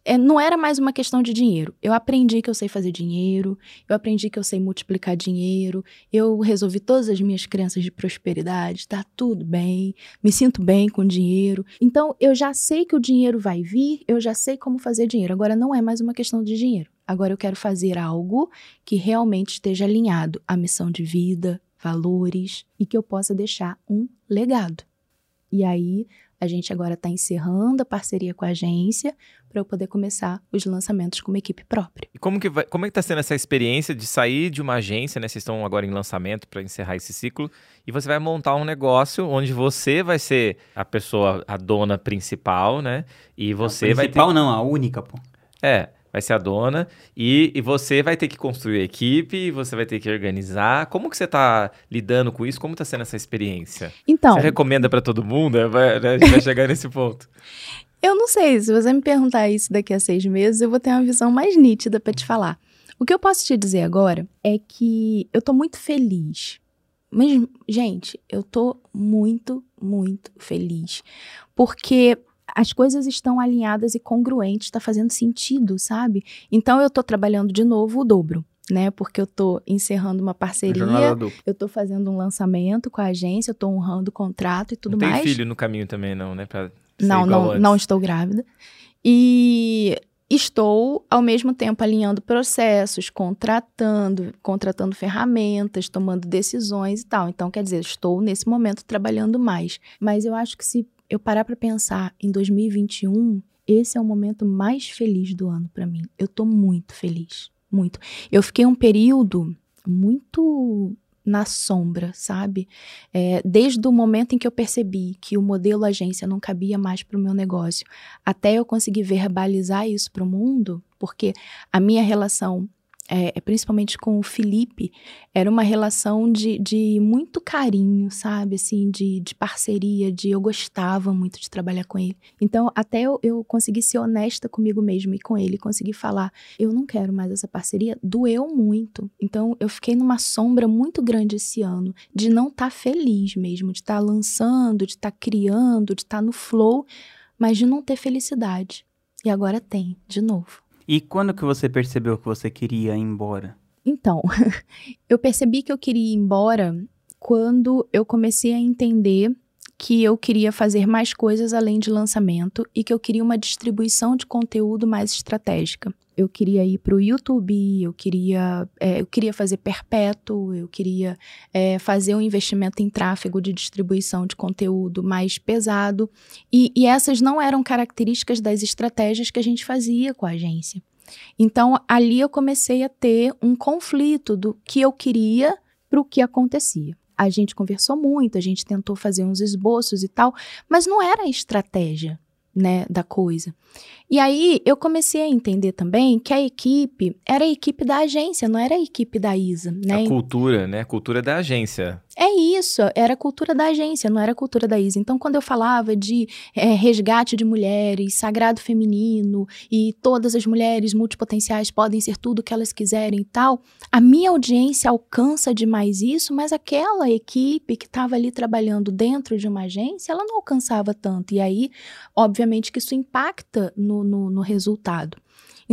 é, não era mais uma questão de dinheiro. Eu aprendi que eu sei fazer dinheiro, eu aprendi que eu sei multiplicar dinheiro, eu resolvi todas as minhas crenças de prosperidade, tá tudo bem, me sinto bem com dinheiro. Então, eu já sei que o dinheiro vai vir, eu já sei como fazer dinheiro. Agora, não é mais uma questão de dinheiro. Agora, eu quero fazer algo que realmente esteja alinhado à missão de vida, valores e que eu possa deixar um legado. E aí, a gente agora está encerrando a parceria com a agência para eu poder começar os lançamentos com uma equipe própria. E como que vai, como é que está sendo essa experiência de sair de uma agência, né? Vocês estão agora em lançamento para encerrar esse ciclo e você vai montar um negócio onde você vai ser a pessoa, a dona principal, né? E você a vai principal ter... não, a única, pô. É, vai ser a dona, e, e você vai ter que construir a equipe, você vai ter que organizar. Como que você está lidando com isso? Como está sendo essa experiência? Então... Você recomenda para todo mundo? É, vai, né? A gente vai chegar nesse ponto. Eu não sei, se você me perguntar isso daqui a seis meses, eu vou ter uma visão mais nítida para te falar. O que eu posso te dizer agora é que eu tô muito feliz. Mas, gente, eu tô muito, muito feliz. Porque as coisas estão alinhadas e congruentes, está fazendo sentido, sabe? Então eu estou trabalhando de novo o dobro. Né, porque eu estou encerrando uma parceria, eu estou fazendo um lançamento com a agência, eu estou honrando o contrato e tudo não mais. Tem filho no caminho também não, né? Pra não, não, antes. não estou grávida. E estou ao mesmo tempo alinhando processos, contratando, contratando ferramentas, tomando decisões e tal. Então, quer dizer, estou nesse momento trabalhando mais. Mas eu acho que se eu parar para pensar em 2021, esse é o momento mais feliz do ano para mim. Eu tô muito feliz, muito. Eu fiquei um período muito na sombra, sabe? É, desde o momento em que eu percebi que o modelo agência não cabia mais para o meu negócio, até eu conseguir verbalizar isso para o mundo, porque a minha relação é, é, principalmente com o Felipe, era uma relação de, de muito carinho, sabe? Assim, de, de parceria, de eu gostava muito de trabalhar com ele. Então, até eu, eu consegui ser honesta comigo mesmo e com ele, conseguir falar, eu não quero mais essa parceria, doeu muito. Então, eu fiquei numa sombra muito grande esse ano, de não estar tá feliz mesmo, de estar tá lançando, de estar tá criando, de estar tá no flow, mas de não ter felicidade. E agora tem, de novo. E quando que você percebeu que você queria ir embora? Então, eu percebi que eu queria ir embora quando eu comecei a entender que eu queria fazer mais coisas além de lançamento e que eu queria uma distribuição de conteúdo mais estratégica. Eu queria ir para o YouTube, eu queria, é, eu queria fazer perpétuo, eu queria é, fazer um investimento em tráfego de distribuição de conteúdo mais pesado. E, e essas não eram características das estratégias que a gente fazia com a agência. Então, ali eu comecei a ter um conflito do que eu queria para o que acontecia a gente conversou muito, a gente tentou fazer uns esboços e tal, mas não era a estratégia, né, da coisa. E aí eu comecei a entender também que a equipe era a equipe da agência, não era a equipe da Isa, né? A cultura, né? A cultura da agência. É isso, era a cultura da agência, não era a cultura da Isa. Então, quando eu falava de é, resgate de mulheres, sagrado feminino e todas as mulheres multipotenciais podem ser tudo o que elas quiserem e tal, a minha audiência alcança demais isso, mas aquela equipe que estava ali trabalhando dentro de uma agência, ela não alcançava tanto. E aí, obviamente, que isso impacta no no, no, resultado.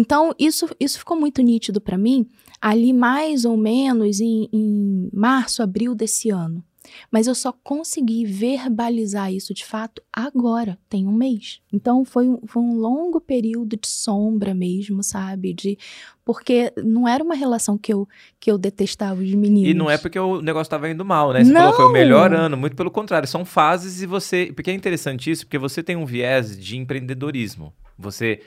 Então, isso, isso ficou muito nítido para mim ali mais ou menos em, em março, abril desse ano. Mas eu só consegui verbalizar isso de fato agora, tem um mês. Então foi um, foi um longo período de sombra mesmo, sabe? De porque não era uma relação que eu, que eu detestava os meninos. E não é porque o negócio estava indo mal, né? Você não. falou foi o melhor ano, muito pelo contrário, são fases e você. Porque é interessante isso, porque você tem um viés de empreendedorismo. Você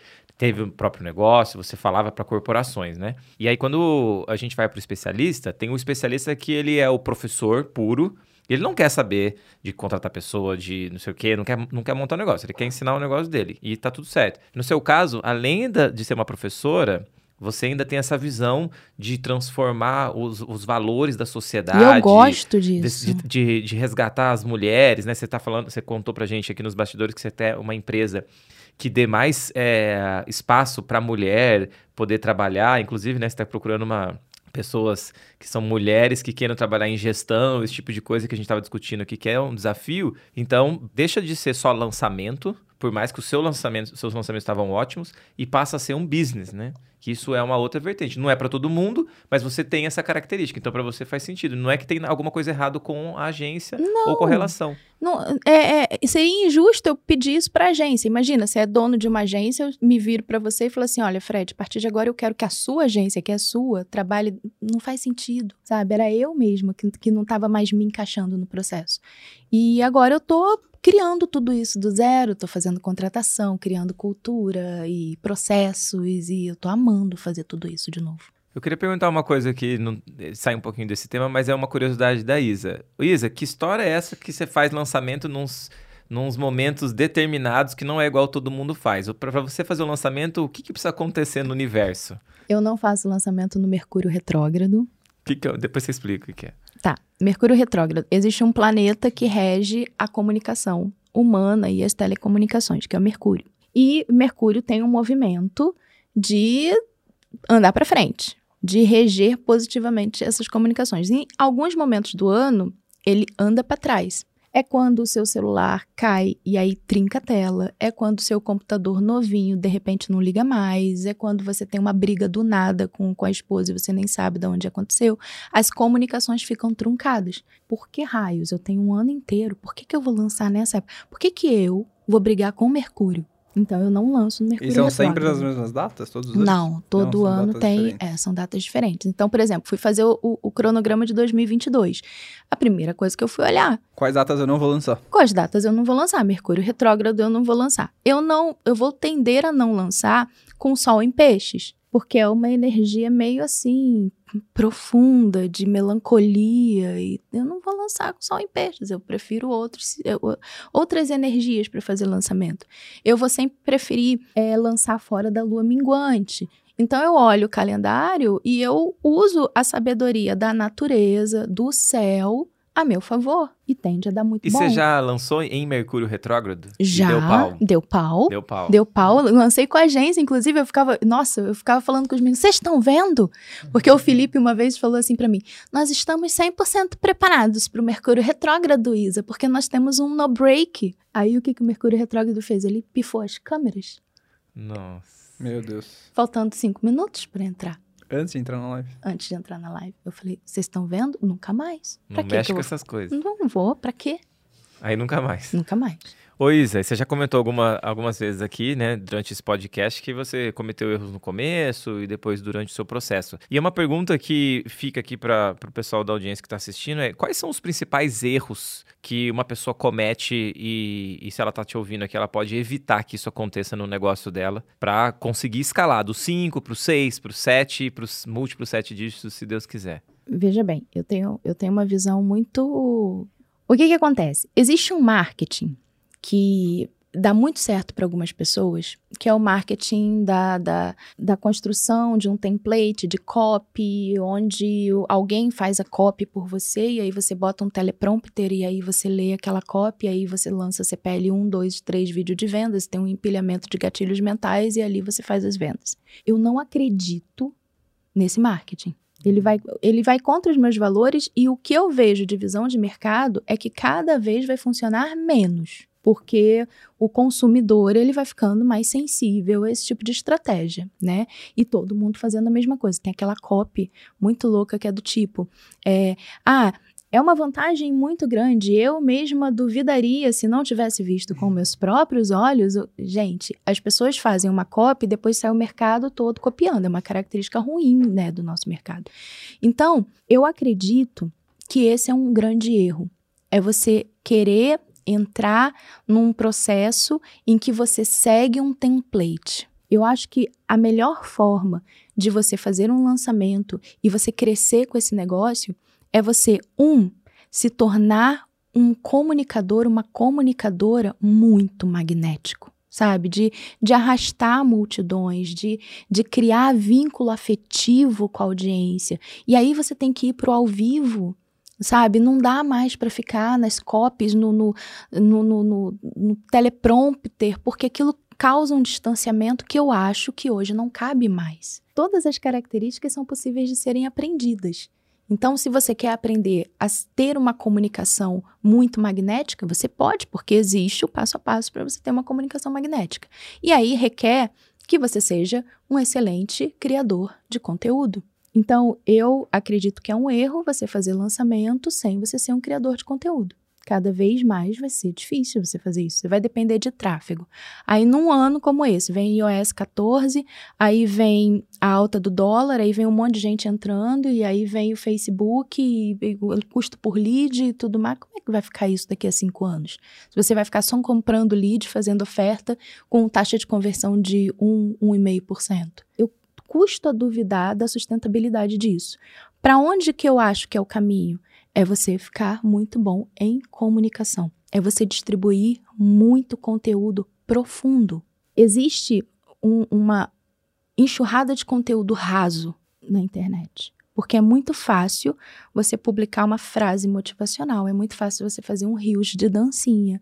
teve o próprio negócio, você falava para corporações, né? E aí quando a gente vai para o especialista, tem o especialista que ele é o professor puro, ele não quer saber de contratar pessoa, de não sei o quê, não quer, não quer montar um negócio, ele quer ensinar o um negócio dele e tá tudo certo. No seu caso, além da, de ser uma professora, você ainda tem essa visão de transformar os, os valores da sociedade. E eu gosto disso. De, de, de, resgatar as mulheres, né? Você tá falando, você contou pra gente aqui nos bastidores que você tem uma empresa que dê mais é, espaço para a mulher poder trabalhar. Inclusive, né, você está procurando uma, pessoas que são mulheres que queiram trabalhar em gestão, esse tipo de coisa que a gente estava discutindo aqui, que é um desafio. Então, deixa de ser só lançamento, por mais que o seu lançamento, seus lançamentos estavam ótimos, e passa a ser um business, né? Que isso é uma outra vertente. Não é para todo mundo, mas você tem essa característica. Então, para você faz sentido. Não é que tem alguma coisa errada com a agência não, ou com a relação. Não, é, é, seria injusto eu pedir isso para a agência. Imagina, você é dono de uma agência, eu me viro para você e falo assim: olha, Fred, a partir de agora eu quero que a sua agência, que é sua, trabalhe. Não faz sentido, sabe? Era eu mesma que, que não estava mais me encaixando no processo. E agora eu tô criando tudo isso do zero, estou fazendo contratação, criando cultura e processos e eu estou amando fazer tudo isso de novo. Eu queria perguntar uma coisa que não, sai um pouquinho desse tema, mas é uma curiosidade da Isa. Isa, que história é essa que você faz lançamento nos, nos momentos determinados que não é igual todo mundo faz? Para você fazer o lançamento, o que, que, precisa acontecer no universo? Eu não faço lançamento no Mercúrio retrógrado. Que que é? Depois você explica o que é. Tá. Mercúrio retrógrado. Existe um planeta que rege a comunicação humana e as telecomunicações, que é o Mercúrio. E Mercúrio tem um movimento de andar para frente, de reger positivamente essas comunicações. Em alguns momentos do ano, ele anda para trás. É quando o seu celular cai e aí trinca a tela. É quando o seu computador novinho de repente não liga mais. É quando você tem uma briga do nada com, com a esposa e você nem sabe de onde aconteceu. As comunicações ficam truncadas. Por que raios? Eu tenho um ano inteiro. Por que, que eu vou lançar nessa época? Por que, que eu vou brigar com o Mercúrio? Então eu não lanço no Mercúrio E são sempre as mesmas datas? Todos os Não, todo não, ano tem. É, são datas diferentes. Então, por exemplo, fui fazer o, o, o, cronograma de 2022. A primeira coisa que eu fui olhar. Quais datas eu não vou lançar? Quais datas eu não vou lançar? Mercúrio retrógrado eu não vou lançar. Eu não. Eu vou tender a não lançar com Sol em Peixes. porque é uma energia meio assim profunda, de melancolia, e eu não vou lançar com sol em peixes, eu prefiro outros, eu, outras energias para fazer lançamento. Eu vou sempre preferir é, lançar fora da lua minguante. Então eu olho o calendário e eu uso a sabedoria da natureza, do céu, a meu favor e tende a dar muito e bom. E você já lançou em Mercúrio retrógrado? Já. deu pau. Deu pau. Deu pau. Deu pau. Lancei com a agência, inclusive eu ficava, nossa, eu ficava falando com os meninos, vocês estão vendo? Porque o Felipe uma vez falou assim para mim: "Nós estamos 100% preparados para o Mercúrio retrógrado, Isa, porque nós temos um no break". Aí o que que o Mercúrio retrógrado fez? Ele pifou as câmeras. Nossa. Meu Deus. Faltando cinco minutos para entrar. Antes de entrar na live? Antes de entrar na live. Eu falei, vocês estão vendo? Nunca mais. Pra não mexe com essas coisas. Não vou, pra quê? Aí nunca mais. Nunca mais. Ô Isa, você já comentou alguma, algumas vezes aqui, né, durante esse podcast, que você cometeu erros no começo e depois durante o seu processo. E é uma pergunta que fica aqui para o pessoal da audiência que está assistindo é quais são os principais erros que uma pessoa comete e, e se ela está te ouvindo aqui, ela pode evitar que isso aconteça no negócio dela para conseguir escalar do 5 para o 6, para o 7, para os múltiplos 7 dígitos, se Deus quiser. Veja bem, eu tenho, eu tenho uma visão muito... O que que acontece? Existe um marketing que dá muito certo para algumas pessoas, que é o marketing da, da, da, construção de um template de copy, onde alguém faz a copy por você, e aí você bota um teleprompter, e aí você lê aquela copy, e aí você lança CPL 1, 2, 3 vídeo de vendas, tem um empilhamento de gatilhos mentais, e ali você faz as vendas. Eu não acredito nesse marketing. Ele vai, ele vai contra os meus valores e o que eu vejo de visão de mercado é que cada vez vai funcionar menos porque o consumidor ele vai ficando mais sensível a esse tipo de estratégia, né? E todo mundo fazendo a mesma coisa. Tem aquela copy muito louca que é do tipo, é, ah, é uma vantagem muito grande. Eu mesma duvidaria se não tivesse visto com meus próprios olhos. Gente, as pessoas fazem uma cópia e depois sai o mercado todo copiando. É uma característica ruim, né, do nosso mercado. Então, eu acredito que esse é um grande erro. É você querer entrar num processo em que você segue um template. Eu acho que a melhor forma de você fazer um lançamento e você crescer com esse negócio é você, um, se tornar um comunicador, uma comunicadora muito magnético, sabe? De, de arrastar multidões, de, de criar vínculo afetivo com a audiência. E aí você tem que ir para o ao vivo sabe? Não dá mais para ficar nas copies, no, no, no, no, no teleprompter, porque aquilo causa um distanciamento que eu acho que hoje não cabe mais. Todas as características são possíveis de serem aprendidas. Então, se você quer aprender a ter uma comunicação muito magnética, você pode, porque existe o passo a passo para você ter uma comunicação magnética. E aí requer que você seja um excelente criador de conteúdo. Então, eu acredito que é um erro você fazer lançamento sem você ser um criador de conteúdo. Cada vez mais vai ser difícil você fazer isso. Você vai depender de tráfego. Aí, num ano como esse, vem iOS 14, aí vem a alta do dólar, aí vem um monte de gente entrando, e aí vem o Facebook, e, o custo por lead e tudo mais. Como é que vai ficar isso daqui a cinco anos? Se você vai ficar só comprando lead, fazendo oferta, com taxa de conversão de 1, 1,5%. Eu custo a duvidar da sustentabilidade disso. Para onde que eu acho que é o caminho? É você ficar muito bom em comunicação. É você distribuir muito conteúdo profundo. Existe um, uma enxurrada de conteúdo raso na internet. Porque é muito fácil você publicar uma frase motivacional, é muito fácil você fazer um rios de dancinha,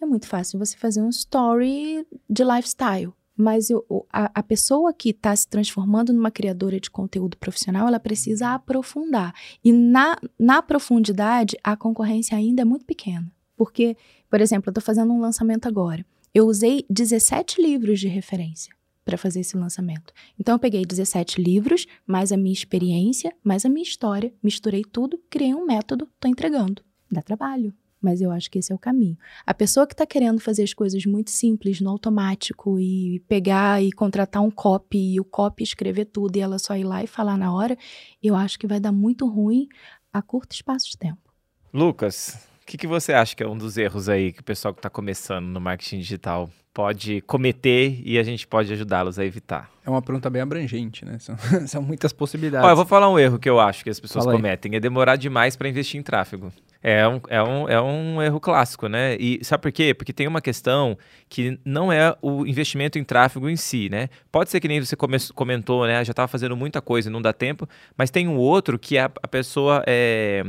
é muito fácil você fazer um story de lifestyle. Mas eu, a, a pessoa que está se transformando numa criadora de conteúdo profissional, ela precisa aprofundar. E na, na profundidade, a concorrência ainda é muito pequena. Porque, por exemplo, eu estou fazendo um lançamento agora. Eu usei 17 livros de referência para fazer esse lançamento. Então, eu peguei 17 livros, mais a minha experiência, mais a minha história, misturei tudo, criei um método, estou entregando. Dá trabalho, mas eu acho que esse é o caminho. A pessoa que está querendo fazer as coisas muito simples, no automático, e pegar e contratar um copy, e o copy escrever tudo, e ela só ir lá e falar na hora, eu acho que vai dar muito ruim a curto espaço de tempo. Lucas, o que, que você acha que é um dos erros aí que o pessoal que está começando no marketing digital pode cometer e a gente pode ajudá-los a evitar? É uma pergunta bem abrangente, né? São, são muitas possibilidades. Olha, eu vou falar um erro que eu acho que as pessoas cometem: é demorar demais para investir em tráfego. É um, é, um, é um erro clássico, né? E sabe por quê? Porque tem uma questão que não é o investimento em tráfego em si, né? Pode ser que nem você comentou, né? Já estava fazendo muita coisa e não dá tempo, mas tem um outro que a, a pessoa é,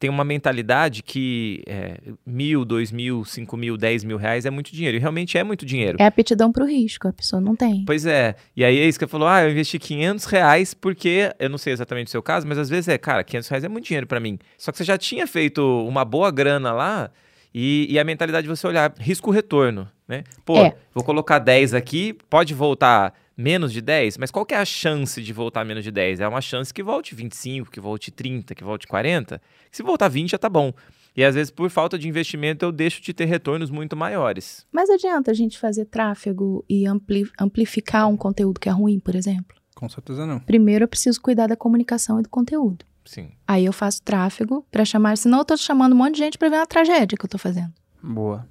tem uma mentalidade que é, mil, dois mil, cinco mil, dez mil reais é muito dinheiro. E realmente é muito dinheiro. É aptidão para o risco, a pessoa não tem. Pois é. E aí é isso que falou, ah, eu investi 500 reais porque, eu não sei exatamente o seu caso, mas às vezes é, cara, 500 reais é muito dinheiro para mim. Só que você já tinha feito uma boa grana lá e, e a mentalidade de você olhar risco-retorno, né? Pô, é. vou colocar 10 aqui, pode voltar menos de 10, mas qual que é a chance de voltar menos de 10? É uma chance que volte 25, que volte 30, que volte 40. Se voltar 20 já tá bom. E às vezes, por falta de investimento, eu deixo de ter retornos muito maiores. Mas adianta a gente fazer tráfego e ampli amplificar um conteúdo que é ruim, por exemplo? Com certeza não. Primeiro eu preciso cuidar da comunicação e do conteúdo. Sim. Aí eu faço tráfego para chamar, senão eu tô chamando um monte de gente para ver uma tragédia que eu tô fazendo. Boa.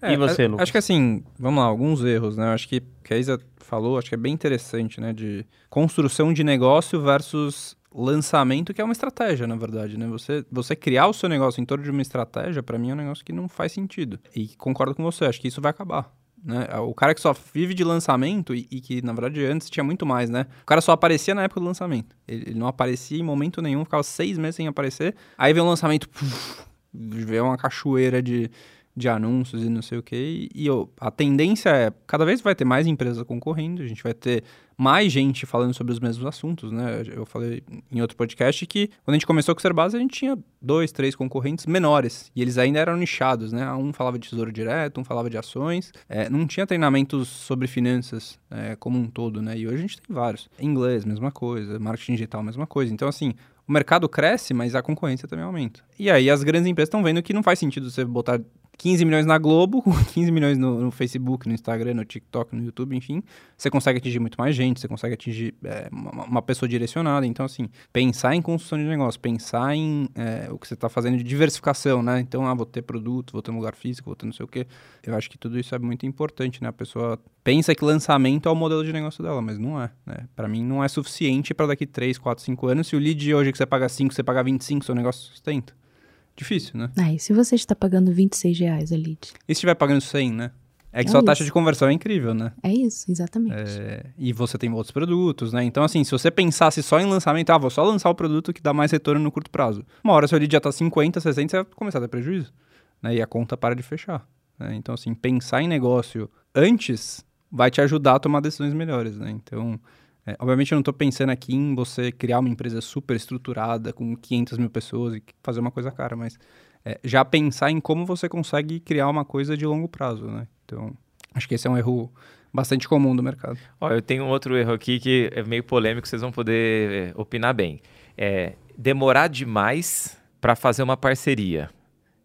É, e você, Lucas? Acho que assim, vamos lá, alguns erros, né? Acho que que a Isa falou, acho que é bem interessante, né? De construção de negócio versus lançamento, que é uma estratégia, na verdade, né? Você, você criar o seu negócio em torno de uma estratégia, para mim é um negócio que não faz sentido. E concordo com você, acho que isso vai acabar. Né? O cara que só vive de lançamento e, e, que, na verdade, antes tinha muito mais, né? O cara só aparecia na época do lançamento. Ele, ele não aparecia em momento nenhum, ficava seis meses sem aparecer. Aí vem o lançamento, puf, vê uma cachoeira de, de anúncios e não sei o que. E, e a tendência é, cada vez vai ter mais empresas concorrendo, a gente vai ter mais gente falando sobre os mesmos assuntos, né? Eu falei em outro podcast que quando a gente começou com o Serbase, a gente tinha dois, três concorrentes menores e eles ainda eram nichados, né? Um falava de tesouro direto, um falava de ações, é, não tinha treinamentos sobre finanças é, como um todo, né? E hoje a gente tem vários. Inglês, mesma coisa, marketing digital, mesma coisa. Então, assim, o mercado cresce, mas a concorrência também aumenta. E aí as grandes empresas estão vendo que não faz sentido você botar 15 milhões na Globo, 15 milhões no, no, Facebook, no Instagram, no TikTok, no YouTube, enfim, você consegue atingir muito mais gente, você consegue atingir é, uma, uma, pessoa direcionada. Então, assim, pensar em construção de negócio, pensar em é, o que você está fazendo de diversificação, né? Então, ah, vou ter produto, vou ter um lugar físico, vou ter não sei o quê. Eu acho que tudo isso é muito importante, né? A pessoa pensa que lançamento é o modelo de negócio dela, mas não é, né? Para mim, não é suficiente para daqui 3, 4, 5 anos. Se o lead hoje que você paga 5, você paga 25, seu negócio sustenta. Difícil, né? Ah, e se você está pagando 26 reais a lead? E se estiver pagando 100, né? É que é sua isso. taxa de conversão é incrível, né? É isso, exatamente. É, e você tem outros produtos, né? Então, assim, se você pensasse só em lançamento, ah, vou só lançar o produto que dá mais retorno no curto prazo. Uma hora seu lead já tá 50, 60, você vai começar a ter prejuízo. Né? E a conta para de fechar. Né? Então, assim, pensar em negócio antes vai te ajudar a tomar decisões melhores, né? Então, é, obviamente eu não estou pensando aqui em você criar uma empresa super estruturada com 500 mil pessoas e fazer uma coisa cara, mas é, já pensar em como você consegue criar uma coisa de longo prazo, né? Então, acho que esse é um erro bastante comum do mercado. Ó, eu tenho outro erro aqui que é meio polêmico, vocês vão poder é, opinar bem. É demorar demais para fazer uma parceria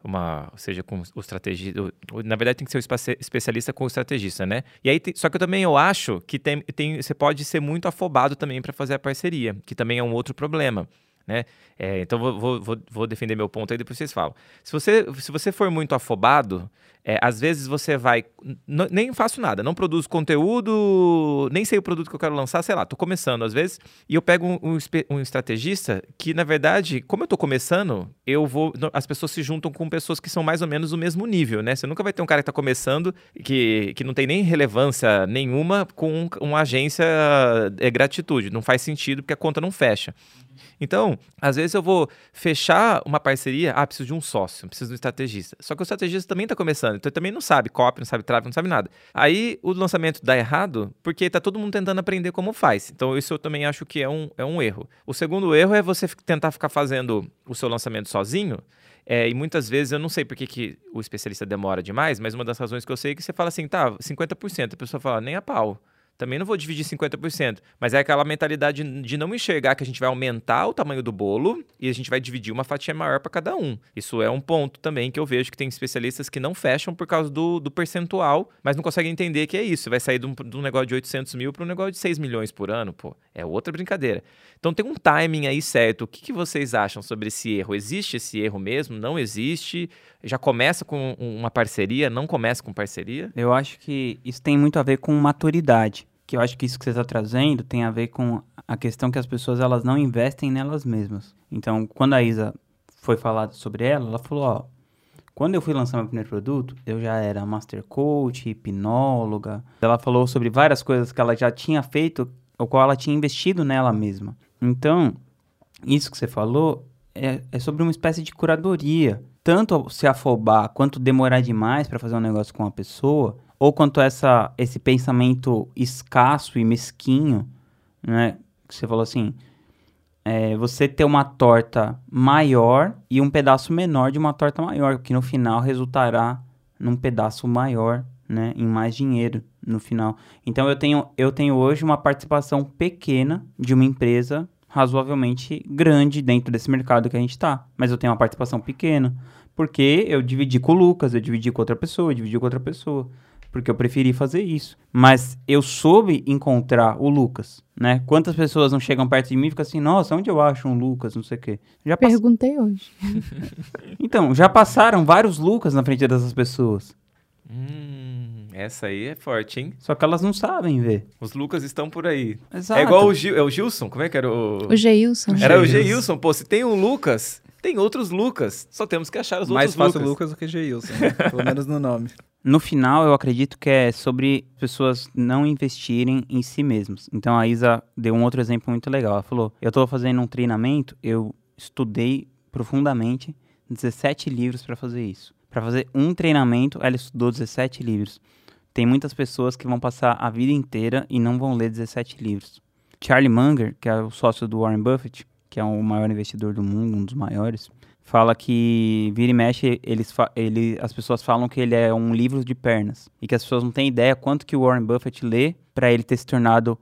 uma, seja com o estrategista, na verdade tem que ser o especialista com o estrategista, né? E aí, só que eu também eu acho que tem, tem, você pode ser muito afobado também para fazer a parceria, que também é um outro problema. Né? É, então vou, vou, vou, defender meu ponto aí, depois vocês falam. Se você, se você for muito afobado, é, às vezes você vai. Nem faço nada, não produzo conteúdo, nem sei o produto que eu quero lançar, sei lá, tô começando às vezes, e eu pego um, um, um estrategista que, na verdade, como eu tô começando, eu vou. As pessoas se juntam com pessoas que são mais ou menos do mesmo nível, né? Você nunca vai ter um cara que tá começando que, que não tem nem relevância nenhuma com uma agência é gratitude. Não faz sentido porque a conta não fecha. Então, às vezes eu vou fechar uma parceria, ah, preciso de um sócio, preciso de um estrategista. Só que o estrategista também está começando, então ele também não sabe copy, não sabe trave, não sabe nada. Aí o lançamento dá errado porque está todo mundo tentando aprender como faz. Então, isso eu também acho que é um, é um erro. O segundo erro é você tentar ficar fazendo o seu lançamento sozinho. É, e muitas vezes eu não sei por que, que o especialista demora demais, mas uma das razões que eu sei é que você fala assim, tá, 50%, a pessoa fala, nem a pau também não vou dividir 50%. Mas é aquela mentalidade de não enxergar que a gente vai aumentar o tamanho do bolo e a gente vai dividir uma fatia maior para cada um. Isso é um ponto também que eu vejo que tem especialistas que não fecham por causa do, do percentual, mas não conseguem entender que é isso. Vai sair de um, de um negócio de 800 mil para um negócio de 6 milhões por ano, pô. É outra brincadeira. Então tem um timing aí certo. O que, que vocês acham sobre esse erro? Existe esse erro mesmo? Não existe? Já começa com uma parceria, não começa com parceria? Eu acho que isso tem muito a ver com maturidade. Que eu acho que isso que você está trazendo tem a ver com a questão que as pessoas elas não investem nelas mesmas. Então, quando a Isa foi falado sobre ela, ela falou, ó, quando eu fui lançar meu primeiro produto, eu já era master coach, hipnóloga. Ela falou sobre várias coisas que ela já tinha feito, o qual ela tinha investido nela mesma. Então, isso que você falou é, é sobre uma espécie de curadoria. Tanto se afobar quanto demorar demais para fazer um negócio com uma pessoa, ou quanto essa, esse pensamento escasso e mesquinho, né? Que você falou assim, é, você ter uma torta maior e um pedaço menor de uma torta maior, que no final resultará num pedaço maior, né, em mais dinheiro no final. Então eu tenho, eu tenho hoje uma participação pequena de uma empresa razoavelmente grande dentro desse mercado que a gente está, mas eu tenho uma participação pequena, porque eu dividi com o Lucas, eu dividi com outra pessoa, eu dividi com outra pessoa porque eu preferi fazer isso. Mas eu soube encontrar o Lucas, né? Quantas pessoas não chegam perto de mim e ficam assim, nossa, onde eu acho um Lucas, não sei o quê. Já pass... Perguntei hoje. então, já passaram vários Lucas na frente dessas pessoas. Hum, essa aí é forte, hein? Só que elas não sabem ver. Os Lucas estão por aí. Exato. É igual o, Gil, é o Gilson, como é que era o... O Geilson. Era o Geilson, pô, se tem um Lucas, tem outros Lucas. Só temos que achar os Mais outros Lucas. Mais fácil Lucas do que Geilson, né? pelo menos no nome. No final, eu acredito que é sobre pessoas não investirem em si mesmos. Então, a Isa deu um outro exemplo muito legal. Ela falou: Eu estou fazendo um treinamento, eu estudei profundamente 17 livros para fazer isso. Para fazer um treinamento, ela estudou 17 livros. Tem muitas pessoas que vão passar a vida inteira e não vão ler 17 livros. Charlie Munger, que é o sócio do Warren Buffett, que é o maior investidor do mundo, um dos maiores, fala que vira e mexe, eles ele, as pessoas falam que ele é um livro de pernas e que as pessoas não têm ideia quanto que o Warren Buffett lê para ele ter se tornado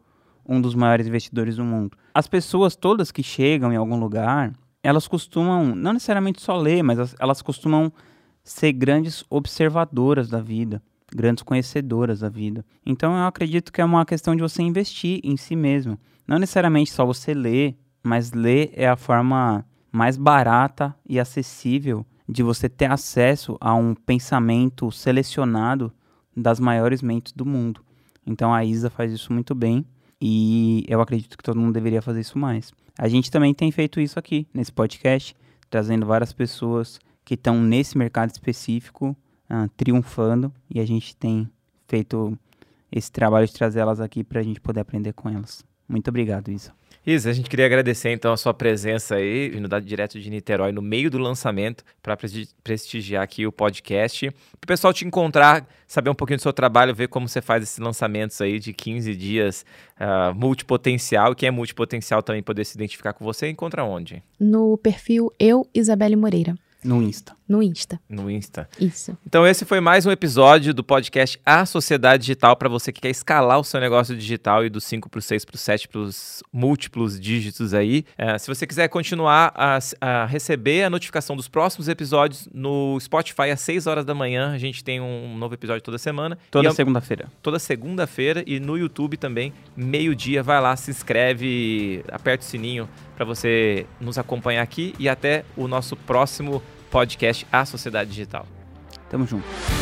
um dos maiores investidores do mundo. As pessoas todas que chegam em algum lugar, elas costumam, não necessariamente só ler, mas elas costumam ser grandes observadoras da vida, grandes conhecedoras da vida. Então eu acredito que é uma questão de você investir em si mesmo. Não necessariamente só você ler, mas ler é a forma mais barata e acessível de você ter acesso a um pensamento selecionado das maiores mentes do mundo. Então a Isa faz isso muito bem e eu acredito que todo mundo deveria fazer isso mais. A gente também tem feito isso aqui nesse podcast, trazendo várias pessoas que estão nesse mercado específico uh, triunfando e a gente tem feito esse trabalho de trazer elas aqui para a gente poder aprender com elas. Muito obrigado, Isa. Isa, a gente queria agradecer então a sua presença aí, vindo da direto de Niterói, no meio do lançamento, para prestigiar aqui o podcast. Para o pessoal te encontrar, saber um pouquinho do seu trabalho, ver como você faz esses lançamentos aí de 15 dias uh, multipotencial. Quem é multipotencial também poder se identificar com você, encontra onde? No perfil Eu, Isabelle Moreira. No Insta. No Insta. No Insta. Isso. Então esse foi mais um episódio do podcast A Sociedade Digital para você que quer escalar o seu negócio digital e dos 5 para os 6 para os 7 para os múltiplos dígitos aí. É, se você quiser continuar a, a, receber a notificação dos próximos episódios no Spotify às 6 horas da manhã, a gente tem um novo episódio toda semana. Toda segunda-feira. Toda segunda-feira e no YouTube também, meio-dia. Vai lá, se inscreve, aperta o sininho para você nos acompanhar aqui e até o nosso próximo podcast A Sociedade Digital. Tamo junto.